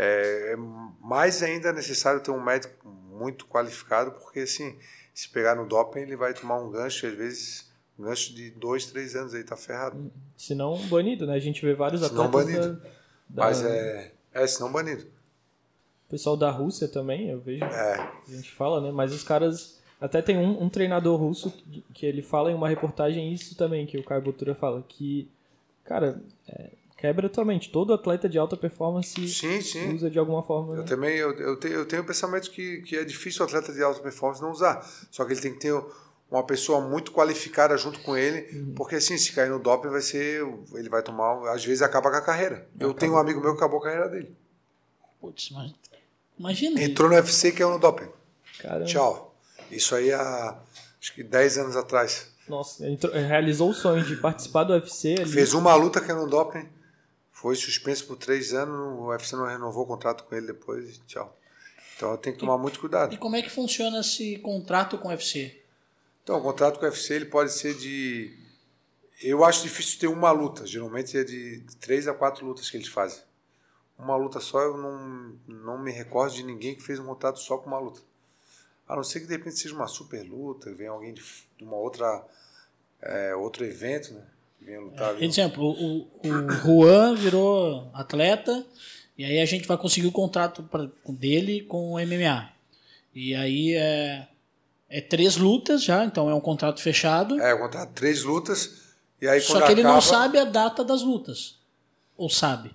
é, é mais ainda necessário ter um médico muito qualificado, porque assim, se pegar no doping, ele vai tomar um gancho, e às vezes um gancho de dois, três anos aí tá ferrado. Se não, banido, né? A gente vê vários Se não, atletas banido. da, da- Mas é, é, se não banido. pessoal da Rússia também, eu vejo, É, a gente fala, né? Mas os caras. Até tem um, um treinador russo que, que ele fala em uma reportagem isso também, que o Caio Botura fala, que, cara, é, quebra tua mente. Todo atleta de alta performance Sim, sim. usa de alguma forma. Eu né? também eu, eu, tenho, eu tenho o pensamento que, que é difícil o atleta de alta performance não usar. Só que ele tem que ter uma pessoa muito qualificada junto com ele, porque assim, se cair no doping vai ser. Ele vai tomar. Às vezes acaba com a carreira. Eu tenho um amigo meu que acabou a carreira dele. Putz, mas- imagina. Entrou no UFC que é no doping. Caramba. Tchau. Isso aí há acho que 10 anos atrás. Nossa, ele entrou- realizou o sonho de participar do UFC ali. Fez uma luta que é no doping. Foi suspenso por três anos. O UFC não renovou o contrato com ele depois. e Tchau. Então tenho que tomar muito cuidado. E como é que funciona esse contrato com o UFC? Então, o contrato com o UFC ele pode ser de. Eu acho difícil ter uma luta. Geralmente é de três a quatro lutas que eles fazem. Uma luta só, eu não, não me recordo de ninguém que fez um contrato só com uma luta. A não ser que de repente seja uma super luta, venha alguém de, de uma outra. é, outro evento, né? Lutar ali. Exemplo, o, o, Juan virou atleta e aí a gente vai conseguir o contrato pra, dele com o MMA. E aí é, é três lutas já, então é um contrato fechado. É, o contrato três lutas. E aí só que ele não acaba- sabe a data das lutas. Ou sabe?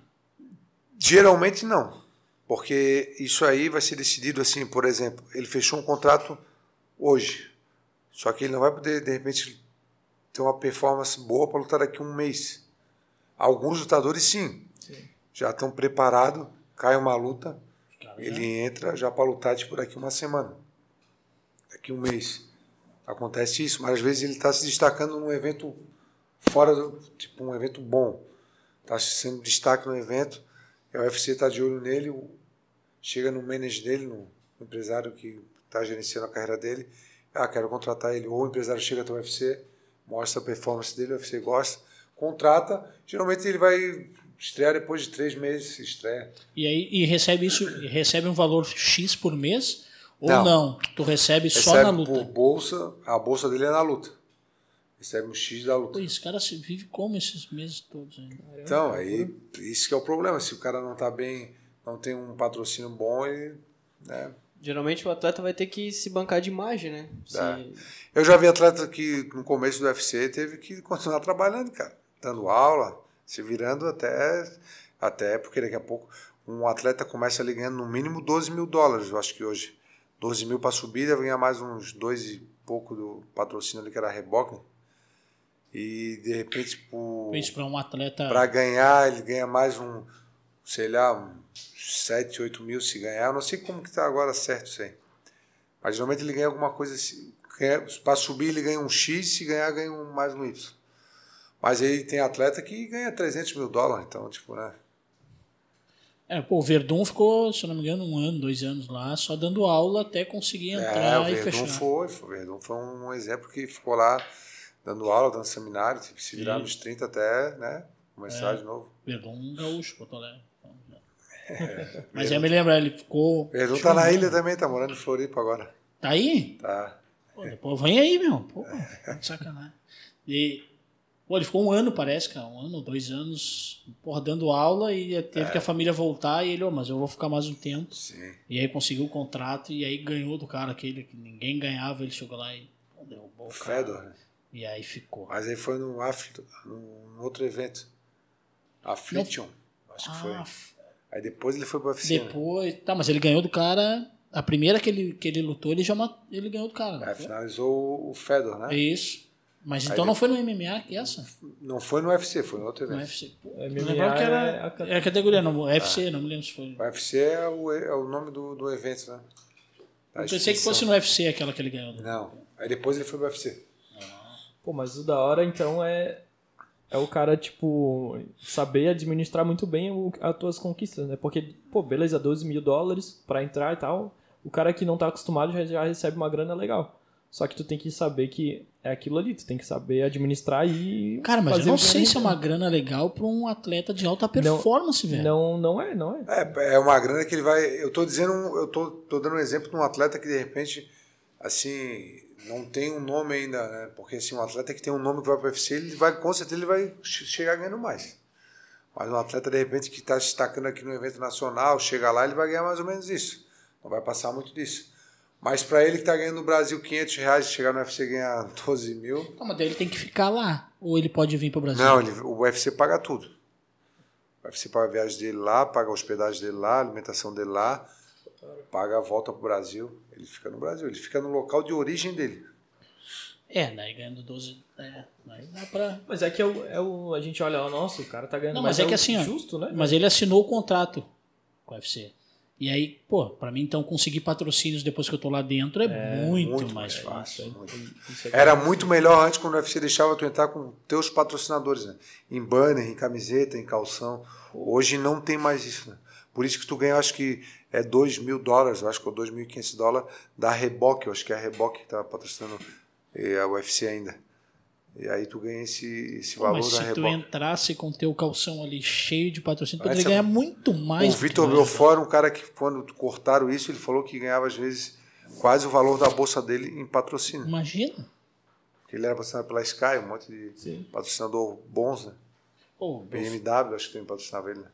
Geralmente não. Porque isso aí vai ser decidido assim, por exemplo, ele fechou um contrato hoje. Só que ele não vai poder, de repente, ter uma performance boa para lutar daqui a um mês. Alguns lutadores sim. Já estão preparados, cai uma luta, ele entra já para lutar tipo daqui uma semana. Daqui um mês. Acontece isso, mas às vezes ele está se destacando num evento fora do. tipo um evento bom. Está sendo destaque no evento, a UFC está de olho nele, chega no manager dele, no empresário que está gerenciando a carreira dele, ah, quero contratar ele. Ou o empresário chega até o UFC, mostra a performance dele, UFC gosta, contrata, geralmente ele vai estrear depois de três meses, estreia. E aí e recebe isso, recebe um valor X por mês? Ou Não. não? Tu recebe só Recebe na luta? por bolsa, a bolsa dele é na luta. Recebe um X da luta. Pô, esse cara se vive como esses meses todos aí? Então, aí, isso que é o problema. Se o cara não tá bem, não tem um patrocínio bom, ele. Né? Geralmente o atleta vai ter que se bancar de imagem, né? Se- É. Eu já vi atleta que no começo do UFC teve que continuar trabalhando, cara. Dando aula, se virando até. Até porque daqui a pouco um atleta começa ali ganhando no mínimo 12 mil dólares, eu acho que hoje. 12 mil para subir, deve ganhar mais uns dois e pouco do patrocínio ali que era a Reebok. E de repente, tipo. Para um atleta. Para ganhar, ele ganha mais um, sei lá, um 7, 8 mil se ganhar. Eu não sei como que tá agora certo isso aí. Mas geralmente ele ganha alguma coisa assim. Para subir ele ganha um X, se ganhar ganha um, mais um Y. Mas aí tem atleta que ganha 300 mil dólares, então, tipo, né? É, pô, o Verdun ficou, se eu não me engano, um ano, dois anos lá, só dando aula até conseguir É, entrar o e fechar. foi, foi, o Verdun foi um exemplo que ficou lá dando aula, dando seminário, que se virar nos 30 até, né? Começar É. de novo. Verdun gaúcho, Porto Alegre. Já. Mas eu me lembro, ele ficou. O Verdun tá na ilha também, tá morando em Floripa agora. Tá aí? Tá. Pô, depois vem aí, meu. Pô, tá sacanagem. E, pô, ele ficou um ano, parece, cara. Um ano, dois anos, porra, dando aula e teve que a família voltar e ele, ó, mas eu vou ficar mais um tempo. Sim. E aí conseguiu o contrato e aí ganhou do cara aquele que ninguém ganhava, ele chegou lá e pô, derrubou o cara. Fedor, né? E aí ficou. Mas aí foi no Afli- num outro evento. Affliction, acho que foi. Ah, Aí depois ele foi pro UFC. né? depois. Tá, mas ele ganhou do cara. A primeira que ele, que ele lutou, ele já mat- ele ganhou do cara. Aí foi? finalizou o Fedor, né? Isso. Mas Aí então não foi no MMA que essa? Não foi no UFC, foi no outro No evento. UFC. MMA eu lembrava que era. é a É a categoria, não. UFC, não me lembro se foi. O UFC é o, é o nome do, do evento, né? Da Eu pensei que fosse no UFC aquela que ele ganhou. Não. Aí depois ele foi pro UFC. Pô, mas o da hora, então, é, é o cara, tipo, saber administrar muito bem o, as tuas conquistas, né? Porque, pô, beleza, 12 mil dólares pra entrar e tal. O cara que não tá acostumado já, já recebe uma grana legal. Só que tu tem que saber que é aquilo ali, tu tem que saber administrar e. Cara, mas eu fazer não sei se é uma grana legal pra um atleta de alta Não- performance, velho. Não, não é, não é. É, é uma grana que ele vai. Eu tô dizendo, eu tô, tô dando um exemplo de um atleta que de repente, assim, não tem um nome ainda, né? Porque assim, um atleta que tem um nome que vai pro UFC, ele vai, com certeza, ele vai che- chegar ganhando mais. Mas um atleta, de repente, que está se destacando aqui no evento nacional, chega lá, ele vai ganhar mais ou menos isso. Não vai passar muito disso. Mas para ele que está ganhando no Brasil 500 reais, chegar no UFC e ganhar 12 mil, Não, mas daí ele tem que ficar lá. Ou ele pode vir pro Brasil. não, ele, o UFC paga tudo. O UFC paga a viagem dele lá, paga a hospedagem dele lá, a alimentação dele lá, paga a volta pro Brasil. Ele fica no Brasil, ele fica no local de origem dele. É, daí ganhando 12. É, daí dá pra. Mas é que é o, é o- a gente olha, ó, nossa, o cara tá ganhando Não, mais. mas é que o assim, justo, né? Mas ele assinou o contrato com o UFC. E aí, pô, pra mim então conseguir patrocínios depois que eu tô lá dentro é, muito, muito mais fácil. Isso é Era muito melhor antes quando o UFC deixava tu entrar com teus patrocinadores, né? Em banner, em camiseta, em calção. Hoje não tem mais isso, né? Por isso que tu ganha, eu acho que é 2 mil dólares, eu acho que é 2.500 dólares da Reebok, eu acho que é a Reebok que tá patrocinando eh, a UFC ainda. E aí tu ganha esse, esse valor mas da se tu entrasse com teu calção ali cheio de patrocínio, tu poderia ganhar muito mais. O Vitor Belfort, um cara que quando cortaram isso, ele falou que ganhava às vezes quase o valor da bolsa dele em patrocínio. Imagina. Porque ele era patrocinado pela Sky, um monte de Sim. patrocinador bons, né? Pô, BMW, acho que também patrocinava ele, né?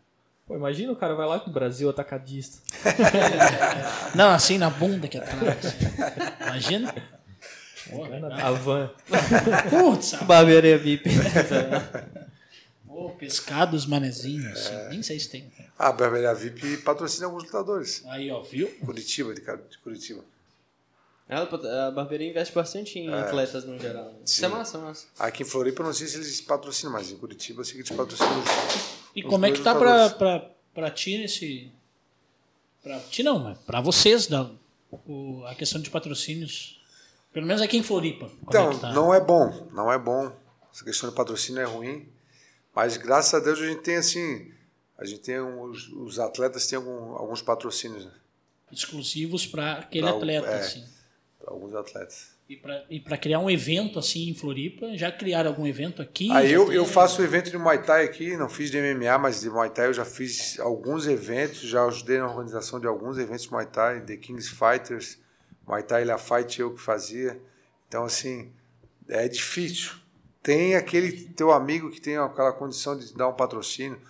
Pô, imagina o cara vai lá com o Brasil atacadista. Não, assim na bunda que atrás. assim. Imagina. Legal. A van. Putz, Barbearia VIP. pô, pescados manezinhos. assim. Nem sei se tem. Ah, a Barbearia VIP patrocina alguns lutadores. Aí, ó, viu? Curitiba, de, cara- de Curitiba. Ela, a barbearia investe bastante em atletas no geral. né? Isso é Sim. massa, massa. Aqui em Floripa, eu não sei se eles patrocinam, mas em Curitiba eu sei que eles patrocinam. E como é que tá pra, pra, pra ti nesse. Pra ti não, mas pra vocês, da, o- a questão de patrocínios. Pelo menos aqui em Floripa. Como Então, é que tá? não é bom, não é bom. Essa questão de patrocínio é ruim. Mas graças a Deus a gente tem assim. A gente tem um- os, os atletas têm algum- alguns patrocínios, né? Exclusivos pra aquele Pra atleta, é. assim. Alguns atletas. E pra, pra criar um evento assim em Floripa, já criaram algum evento aqui? Já eu, tem- eu faço evento de Muay Thai aqui, não fiz de MMA, mas de Muay Thai eu já fiz alguns eventos, já ajudei na organização de alguns eventos de Muay Thai, The Kings Fighters, Muay Thai La Fight eu que fazia. Então, assim, é difícil. Tem aquele teu amigo que tem aquela condição de dar um patrocínio,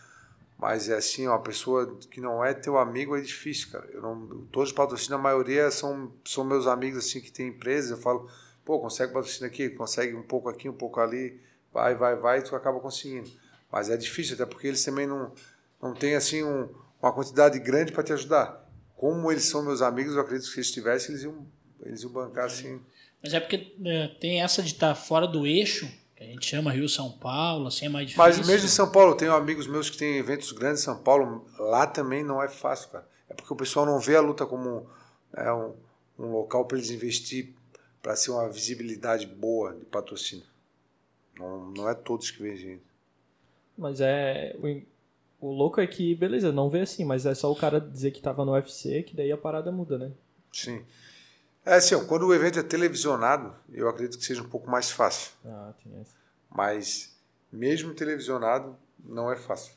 mas é assim, uma pessoa que não é teu amigo é difícil, cara. Eu não, todos os patrocínios, a maioria são, são meus amigos assim que têm empresas. Eu falo, pô, consegue patrocínio aqui, consegue um pouco aqui, um pouco ali, vai, vai, vai, e tu acaba conseguindo. Mas é difícil, até porque eles também não, não têm assim um, uma quantidade grande para te ajudar. Como eles são meus amigos, eu acredito que se eles tivessem, eles iam, eles iam bancar assim. Mas é porque é, tem essa de estar fora do eixo, a gente chama Rio São Paulo, assim é mais difícil. Mas mesmo em São Paulo, eu tenho amigos meus que têm eventos grandes em São Paulo, lá também não é fácil, cara. É porque o pessoal não vê a luta como né, um, um local para eles investir para ser uma visibilidade boa de patrocínio. Não, não é todos que veem gente. Mas é. O, o louco é que, beleza, não vê assim, mas é só o cara dizer que tava no UFC que daí a parada muda, né? Sim. É assim, ó, quando o evento é televisionado, eu acredito que seja um pouco mais fácil. Ah, tem essa. Mas mesmo televisionado, não é fácil.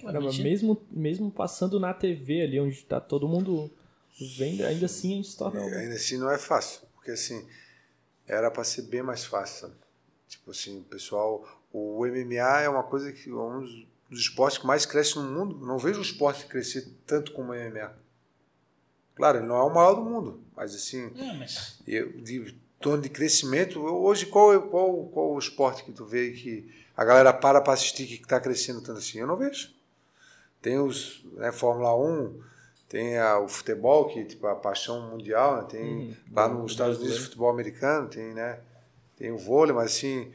Caramba, Imagina. mesmo, mesmo passando na TV ali, onde tá todo mundo vendo, ainda assim a gente se torna. E ainda assim não é fácil, porque assim, era para ser bem mais fácil, sabe? Tipo assim, o pessoal, o MMA é uma coisa que é um dos- dos esportes que mais cresce no mundo. Não vejo um esporte crescer tanto como o MMA. Claro, ele não é o maior do mundo, mas assim, É, mas eu, de torno de crescimento, hoje qual, qual, qual o esporte que tu vê que a galera para para assistir que está crescendo tanto assim? Eu não vejo. Tem os né, Fórmula 1, tem a- o futebol, que tipo a paixão mundial, né? tem Uhum. lá nos do Estados Unidos o futebol americano, tem, né, tem o vôlei, mas assim,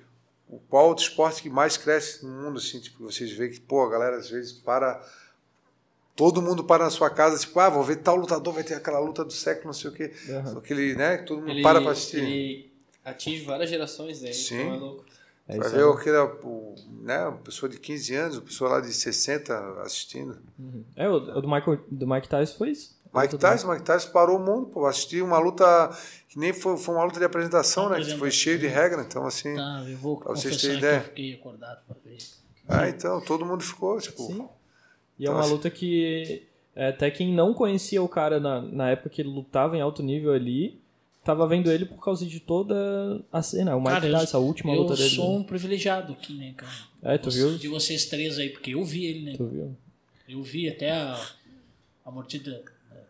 o qual outro esporte que mais cresce no mundo, assim, tipo, vocês veem que, pô, a galera às vezes para todo mundo para na sua casa, tipo, ah, vou ver tal lutador, vai ter aquela luta do século, não sei o quê. Aham. Aquele, né, que todo mundo Ele, para para assistir. ele atinge várias gerações dele, Sim. então é louco. É Vai ver aquele, o, né, uma pessoa de 15 anos, uma pessoa lá de 60 assistindo. É, o, o do, Michael, do Mike Tyson foi isso. Mike Tyson, Mike Tyson parou o mundo, pô, assistir uma luta que nem foi, foi uma luta de apresentação, né, que foi cheio de regra, então assim, tá, eu vou Pra vocês terem que eu ideia. fiquei acordado pra ver. ah, então todo mundo ficou, tipo, Sim. E é Então, uma assim- luta que é, até quem não conhecia o cara na, na época que ele lutava em alto nível ali, tava vendo ele por causa de toda a cena. O Mike Cara, eu- Tyson, a última eu luta dele. sou né? um privilegiado aqui, né, cara? É, tu viu? De vocês três aí, porque eu vi ele, né? Tu viu? Eu vi até a, a mordida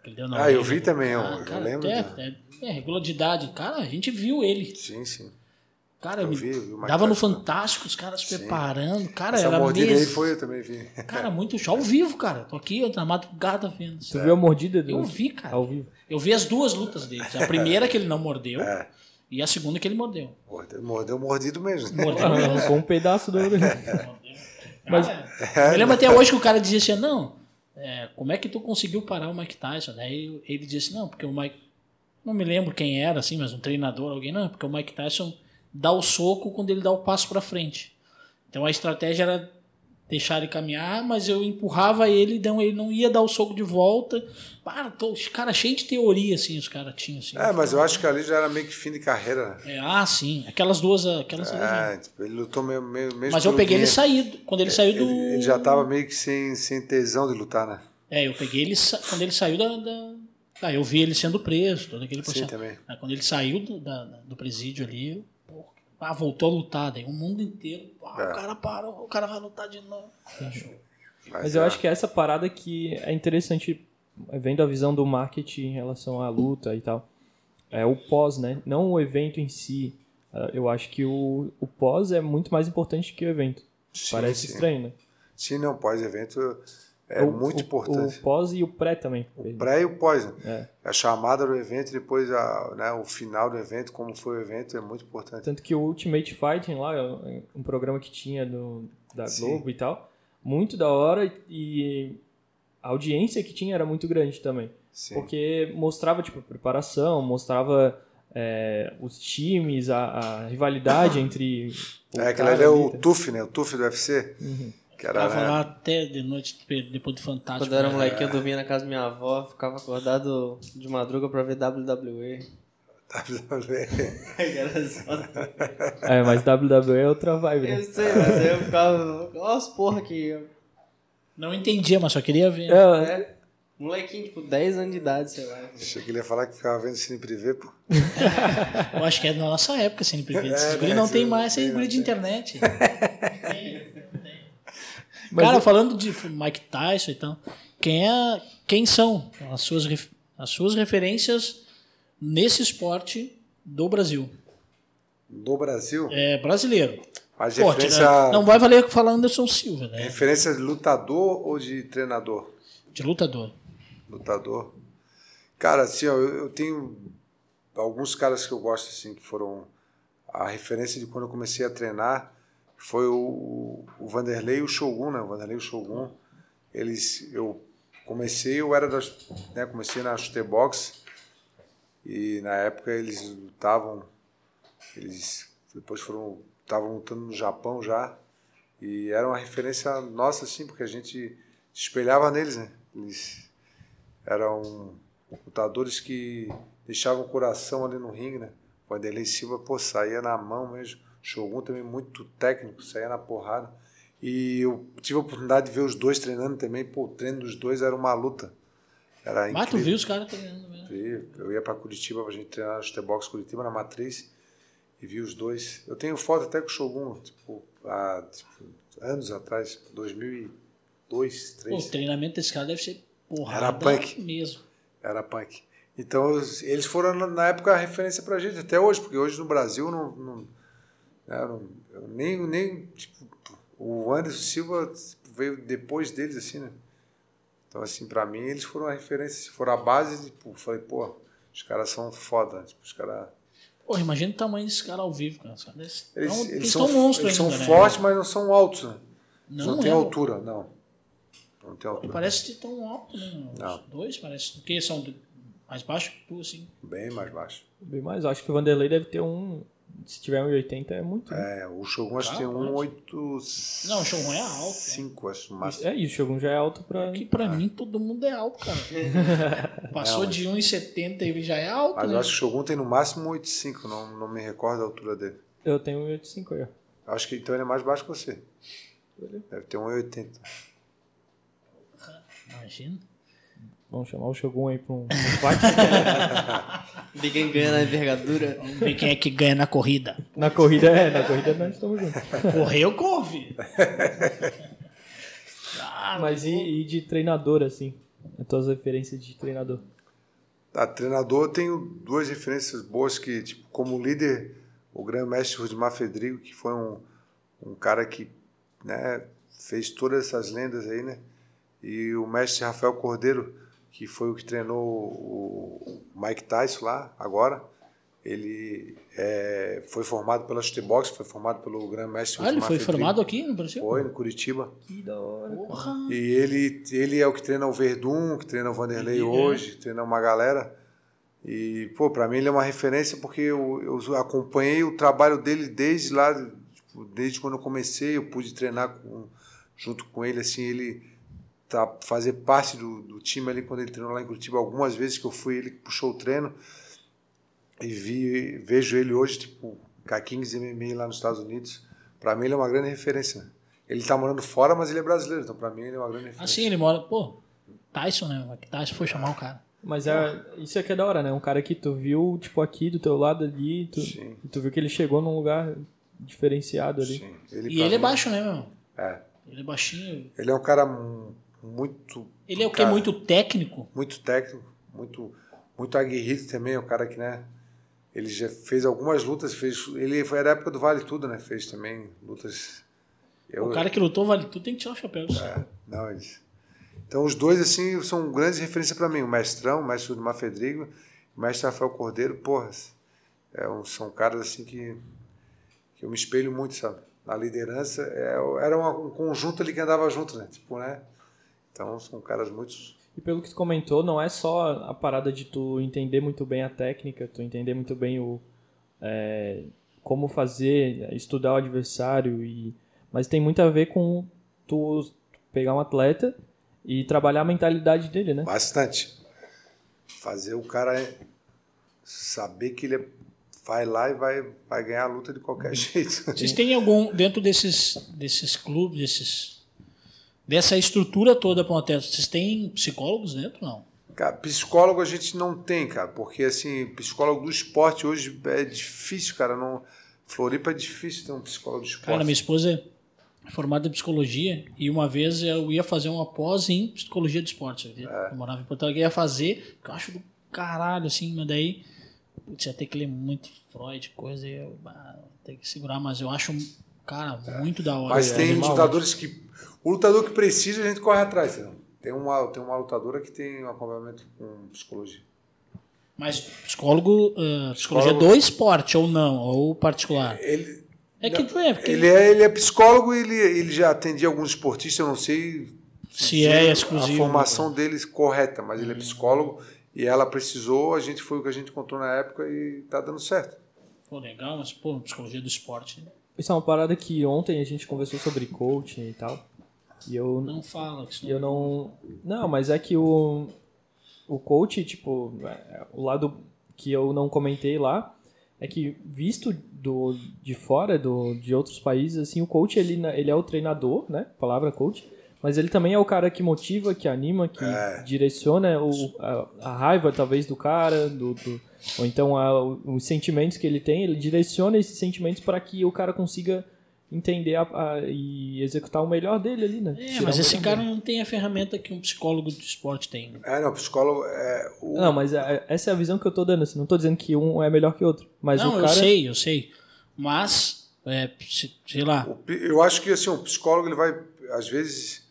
que ele deu na Ah, eu vi do também, eu- cara. eu lembro É, é, é regularidade. Cara, a gente viu ele. sim, sim. Cara, Eu me- vi, eu vi dava no. Fantástico, os caras se preparando. Cara, Essa era mordida aí mesmo. foi, eu também vi. Cara, muito show. Ao vivo, cara. Tô aqui eu, na madrugada vendo. Tu viu a mordida do... Eu vi, cara. ao vivo? Eu vi as duas lutas deles. A primeira que ele não mordeu É. e a segunda que ele mordeu. Mordeu, mordeu mordido mesmo. Mordeu. Arrancou um pedaço do... Mas- Cara, eu lembro até hoje que o cara dizia assim, não, é, como é que tu conseguiu parar o Mike Tyson? Daí ele disse, não, porque o Mike, não me lembro quem era, assim, mas um treinador, alguém, não, porque o Mike Tyson dá o soco quando ele dá o passo pra frente. Então a estratégia era deixar ele caminhar, mas eu empurrava ele, então ele não ia dar o soco de volta. Para, tô, os caras cheios de teoria, assim, os caras tinham, assim. É, mas eu acho que ali já era meio que fim de carreira. né? É, ah, sim, aquelas duas, aquelas. É, tipo, ele lutou meio, meio, mesmo Mas eu peguei ele saído, quando ele saiu do... Ele, ele já tava meio que sem, sem tesão de lutar, né? É, eu peguei ele quando ele saiu da. da... Ah, eu vi ele sendo preso, todo aquele Sim, processo. também. Aí, quando ele saiu do, da- do presídio ali, ah, voltou a lutar, daí o mundo inteiro. Ah, É. O cara parou, o cara vai lutar de novo. Mas eu acho que é essa parada que é interessante, vendo a visão do marketing em relação à luta e tal. É o pós, né? Não o evento em si. Ah, Eu acho que o, o pós é muito mais importante que o evento. Sim, Parece sim. estranho, né? Sim, não, pós-evento é O- muito o- importante. O pós e o pré também. O pré e o pós, né? É. A chamada do evento e depois a, né, o final do evento, como foi o evento, é muito importante. Tanto que o Ultimate Fighting lá, um programa que tinha do, da Sim. Globo e tal, muito da hora e a audiência que tinha era muito grande também. Sim. Porque mostrava, tipo, preparação, mostrava é, os times, a, a rivalidade entre. É, aquele ali é o? TUF, né? O TUF do UFC. Que era, Tava né? lá até de noite, depois do Fantástico. Quando eu era né? moleque, eu dormia na casa da minha avó, ficava acordado de madruga pra ver WWE. WWE. Era só- É, mas WWE é outra vibe, eu né? sei, mas aí eu ficava. Olha as porra que. Não entendia, mas só queria ver. É, É. Molequinho, tipo, 10 anos de idade, sei lá. Achei que ele ia falar que ficava vendo Cine Privé, pô. Eu acho que é da nossa época, assim, primeiro. É, Esses guri né, não tem mais, tem, esse não guri de tem. internet. Mas Cara, eu- falando de Mike Tyson e tal, quem, é, quem são as suas, as suas referências nesse do Brasil? Do Brasil, É brasileiro. mas Pô, referência, não vai valer falar Anderson Silva, né? referência de lutador ou de treinador? De lutador. lutador. Cara, assim, ó, eu, eu tenho alguns caras que eu gosto, assim, que foram a referência de quando eu comecei a treinar, foi o, o Vanderlei e o Shogun, né? O Vanderlei e o Shogun. Eles, eu comecei, eu era das, né, comecei na chutebox e na época eles lutavam, eles depois foram, estavam lutando no Japão já e era uma referência nossa, assim, porque a gente se espelhava neles, né? Eles eram lutadores que deixavam o coração ali no ringue, né? O Vanderlei Silva, pô, saía na mão mesmo. Shogun também muito técnico, saía na porrada. E eu tive a oportunidade de ver os dois treinando também. Pô, o treino dos dois era uma luta. Era Mas tu incrível. viu os caras treinando mesmo. Vi. Eu ia para Curitiba pra gente treinar no Chutebox Curitiba, na Matriz, e vi os dois. Eu tenho foto até com o Shogun, tipo, há tipo, anos atrás, 2002, Pô, 2003. o treinamento desse cara deve ser porrada Era punk. mesmo. Era punk. Então, eles foram, na- na época, a referência pra gente, até hoje, porque hoje no Brasil não. não, né, não- eu nem, nem. Tipo, o Anderson Silva veio depois deles, assim, né? Então, assim, pra mim, eles foram a referência, se for a base, tipo, eu falei, pô, os caras são foda. Tipo, os caras. Pô, imagina o tamanho desse cara ao vivo, cara. Caras Eles, eles eles são, tão monstro eles ainda, são né? fortes, mas não são altos, né? Não, não, têm é. altura, não. Não tem altura. Parece que tão alto, né? Os Não. dois parece. Porque são mais baixo que tu, assim. Bem mais baixo. Bem mais, eu acho que o Vanderlei deve ter um. Se tiver um 80 é muito. né? É, o Shogun acho que tem Capaz. um 8. Não, o Shogun é alto, né? 5, acho, no máximo. É, e o Shogun já é alto pra. Que pra mim todo mundo é alto, cara. Passou Não, mas- de 1,70 e já é alto, Mas né? eu acho que o Shogun tem no máximo 8,5, não, não me recordo a altura dele. Eu tenho um 85 aí, ó. Acho que então ele é mais baixo que você. Deve ter um 1,80. Imagina. Vamos chamar o Shogun aí pra um, um fight. Ver quem ganha na envergadura. Vamos ver quem é que ganha na corrida. na corrida, é, na corrida nós estamos juntos. Correu, corre. Ah, Mas e, e de treinador, assim? As tuas referências de treinador. Tá, treinador, eu tenho duas referências boas que, tipo, como líder, o grande mestre Rudimar Fedrigo, que foi um, um cara que né, fez todas essas lendas aí, né? E o mestre Rafael Cordeiro, que foi o que treinou o Mike Tyson lá, agora. Ele é, foi formado pela Chutebox, foi formado pelo grande mestre Ah, ele foi formado aqui no Brasil? Foi, em Curitiba. Que da hora. Porra. E ele, ele é o que treina o Verdun, que treina o Vanderlei É. hoje, treina uma galera. E, pô, pra mim ele é uma referência porque eu, eu acompanhei o trabalho dele desde lá, tipo, desde quando eu comecei, eu pude treinar com- junto com ele, assim, ele tá, fazer parte do, do time ali quando ele treinou lá em Curitiba. Algumas vezes que eu fui, ele puxou o treino e vi, vejo ele hoje, tipo, K15 MMA lá nos Estados Unidos. Pra mim ele é uma grande referência. né? Ele tá morando fora, mas ele é brasileiro, então pra mim ele é uma grande referência. Assim, ele mora. Pô, Tyson, né? Tyson foi chamar o cara. Mas é, isso aqui é da hora, né? Um cara que tu viu, tipo, aqui do teu lado ali, tu, Sim. e tu viu que ele chegou num lugar diferenciado ali. Sim. E pra ele é mim- baixo, né, meu? É. Ele é baixinho. Ele é um cara muito. Ele é o que? cara, Muito técnico? Muito técnico, muito, muito aguerrido também. É um cara que, né? Ele já fez algumas lutas, fez. Ele foi da época do Vale Tudo, né? Fez também lutas. Eu, O cara que lutou vale tudo, tem que tirar o chapéu. É, não, eles. Então os dois, assim, são grandes referências para mim. O mestrão, o mestre Udmar Fedrigo, o mestre Rafael Cordeiro, porra, é um- são caras assim que, que eu me espelho muito, sabe? Na liderança, é, era uma- um conjunto ali que andava junto, né? Tipo, né? Então são caras muito. E pelo que tu comentou, não é só a parada de tu entender muito bem a técnica, tu entender muito bem o é, como fazer, estudar o adversário, e, mas tem muito a ver com tu pegar um atleta e trabalhar a mentalidade dele, né? Bastante. Fazer o cara saber que ele é- vai lá e vai, vai ganhar a luta de qualquer jeito. Vocês têm algum, dentro desses, desses clubes, desses, dessa estrutura toda para um atleta, vocês têm psicólogos dentro? Não. Cara, psicólogo a gente não tem, cara, porque assim, psicólogo do esporte hoje é difícil, cara. Não... Floripa é difícil ter um psicólogo do esporte. Cara, minha esposa é formada em psicologia e uma vez eu ia fazer uma pós em psicologia do esporte. É. Eu morava em Porto Alegre, eu ia fazer, que eu acho do caralho, assim, mas daí putz, ia ter que ler muito Freud, coisa, e eu bah, tem que segurar, mas eu acho, cara, muito da hora. Mas é tem animal, lutadores que. O lutador que precisa, a gente corre atrás. Entendeu? Tem uma, tem uma lutadora que tem um acompanhamento com psicologia. Mas psicólogo, ah, psicologia Psicólogo- do esporte ou não, ou particular. Ele, É que é, porque ele, é, ele é psicólogo e ele, ele já atendia alguns esportistas, eu não sei se é exclusivo. a formação deles correta, mas ele é psicólogo e ela precisou, a gente foi o que a gente encontrou na época e tá dando certo. Pô, legal, mas pô, psicologia do esporte Isso é uma parada que ontem a gente conversou sobre coaching e tal. E eu não fala. Que eu não. Não, mas é que o. O coach, tipo, é, o lado que eu não comentei lá é que, visto do, de fora do, de outros países, assim, o coach ele, ele é o treinador, né? Palavra coach. Mas ele também é o cara que motiva, que anima, que É. direciona o, a, a raiva, talvez, do cara, do, do- ou então a- os sentimentos que ele tem, ele direciona esses sentimentos para que o cara consiga entender a- a- e executar o melhor dele ali, né? É, Tirar mas o esse cara dele. não tem a ferramenta que um psicólogo do esporte tem. né? É, não, psicólogo é. O, Não, mas é- essa é a visão que eu tô dando. Assim, não tô dizendo que um é melhor que o outro. Mas não, o cara. eu sei, eu sei. Mas, é, se- sei lá, o eu acho que assim, o psicólogo ele vai. Às vezes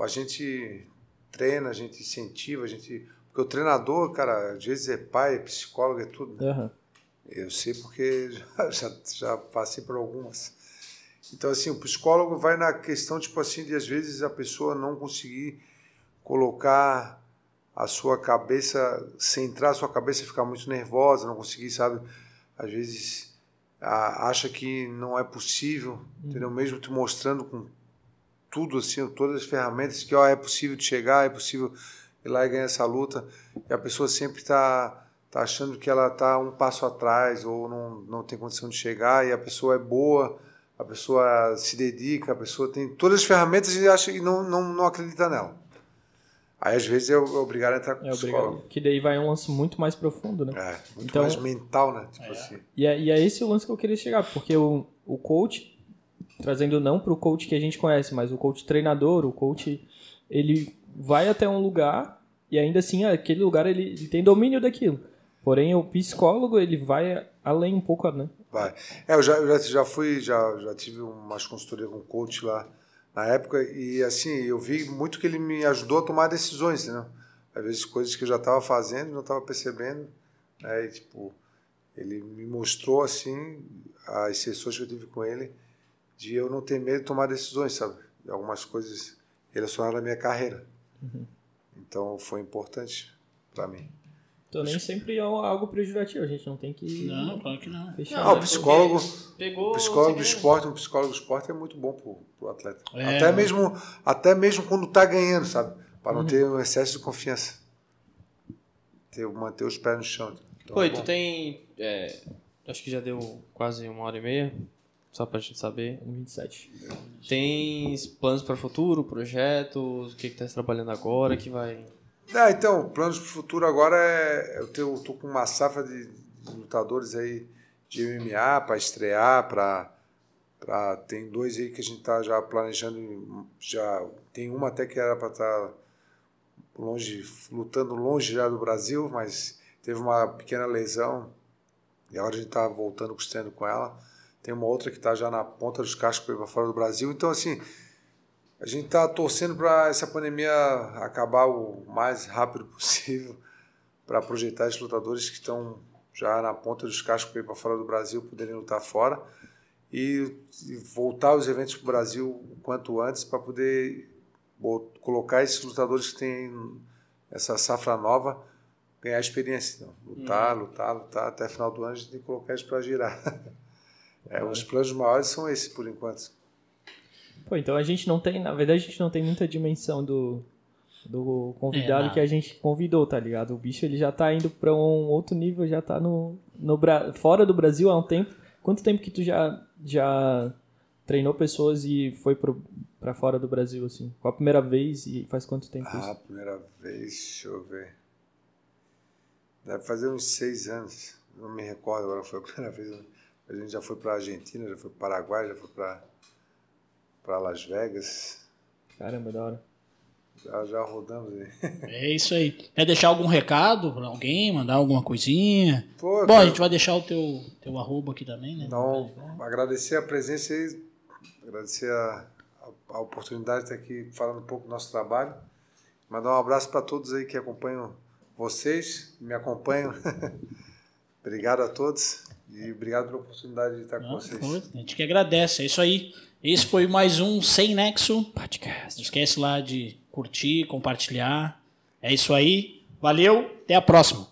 a gente treina, a gente incentiva, a gente. Porque o treinador, cara, às vezes é pai, é psicólogo, é tudo. né? Aham. Eu sei porque já, já, já passei por algumas. Então, assim, o psicólogo vai na questão, tipo assim, de às vezes a pessoa não conseguir colocar a sua cabeça, centrar a sua cabeça, ficar muito nervosa, não conseguir, sabe? Às vezes a- acha que não é possível, entendeu? Mesmo te mostrando com tudo, assim, todas as ferramentas que, ó, é possível de chegar, é possível ir lá e ganhar essa luta. E a pessoa sempre está tá achando que ela está um passo atrás ou não, não tem condição de chegar e a pessoa é boa, a pessoa se dedica, a pessoa tem todas as ferramentas e acha e não, não, não acredita nela. Aí às vezes é é obrigado a entrar com É psicólogo. obrigado. Que daí vai um lance muito mais profundo, né? É, muito Então- mais mental, né? Tipo assim. E é, e é esse o lance que eu queria chegar. Porque o, o coach, trazendo não pro coach que a gente conhece, mas o coach treinador, o coach, ele vai até um lugar e ainda assim aquele lugar ele, ele tem domínio daquilo. Porém, o psicólogo, ele vai além um pouco, né? Vai. É, eu já, eu já, já fui, já, já tive umas consultorias com coach lá na época e assim, eu vi muito que ele me ajudou a tomar decisões, entendeu? Às vezes coisas que eu já estava fazendo não estava percebendo, né? E, tipo, ele me mostrou assim as sessões que eu tive com ele de eu não ter medo de tomar decisões, sabe? De algumas coisas relacionadas à minha carreira. Uhum. Então foi importante para mim. Então nem sempre é algo prejudicativo, a gente não tem que Não, claro que não. fechar. Ah, o psicólogo, Pegou. o psicólogo do esporte, um psicólogo do esporte é muito bom pro, pro atleta. É, até né? mesmo, até mesmo quando tá ganhando, sabe? Para não ter um excesso de confiança. Ter, manter os pés no chão. Então, Pô, é tu tem. é, acho que já deu quase uma hora e meia, só pra gente saber. 27. Tens planos para o futuro, projetos, o que que tá trabalhando agora, que vai... Ah, então, planos para o futuro agora é. Eu tenho, tô com uma safra de, lutadores aí de MMA para estrear, para. Pra, tem dois aí que a gente está já planejando, já tem uma até que era para estar longe, lutando longe já do Brasil, mas teve uma pequena lesão e agora a gente está voltando custando com ela. Tem uma outra que está já na ponta dos cascos para ir para fora do Brasil. Então, assim, a gente está torcendo para essa pandemia acabar o mais rápido possível para projetar esses lutadores que estão já na ponta dos cascos para ir para fora do Brasil poderem lutar fora e, e voltar os eventos para o Brasil o quanto antes para poder colocar esses lutadores que têm essa safra nova ganhar experiência. Então, lutar, lutar, lutar até final do ano a gente tem que colocar isso para girar. É, os planos maiores são esses por enquanto. Pô, então a gente não tem, na verdade a gente não tem muita dimensão do, do convidado É, que a gente convidou, tá ligado? O bicho ele já tá indo pra um outro nível, já tá no, no fora do Brasil há um tempo. Quanto tempo que tu já já treinou pessoas e foi pro, pra fora do Brasil assim? Qual a primeira vez e faz quanto tempo Ah, isso? a primeira vez, deixa eu ver. Deve fazer uns seis anos. Não me recordo agora, foi a primeira vez. A gente já foi para Argentina, já foi para Paraguai, já foi para Las Vegas. Caramba, da hora. Já, já rodamos aí. É isso aí. Quer deixar algum recado pra alguém? Mandar alguma coisinha? Pô, Bom, a cara, gente vai deixar o teu, teu arroba aqui também, né? Então, agradecer a presença aí, agradecer a, a, a oportunidade de estar aqui falando um pouco do nosso trabalho. Mandar um abraço para todos aí que acompanham vocês, me acompanham. obrigado a todos e obrigado pela oportunidade de estar com Não, vocês. foi. A gente que agradece. É isso aí. Esse foi mais um Sem Nexo. Podcast. Não esquece lá de curtir, compartilhar. É isso aí. Valeu. Até a próxima.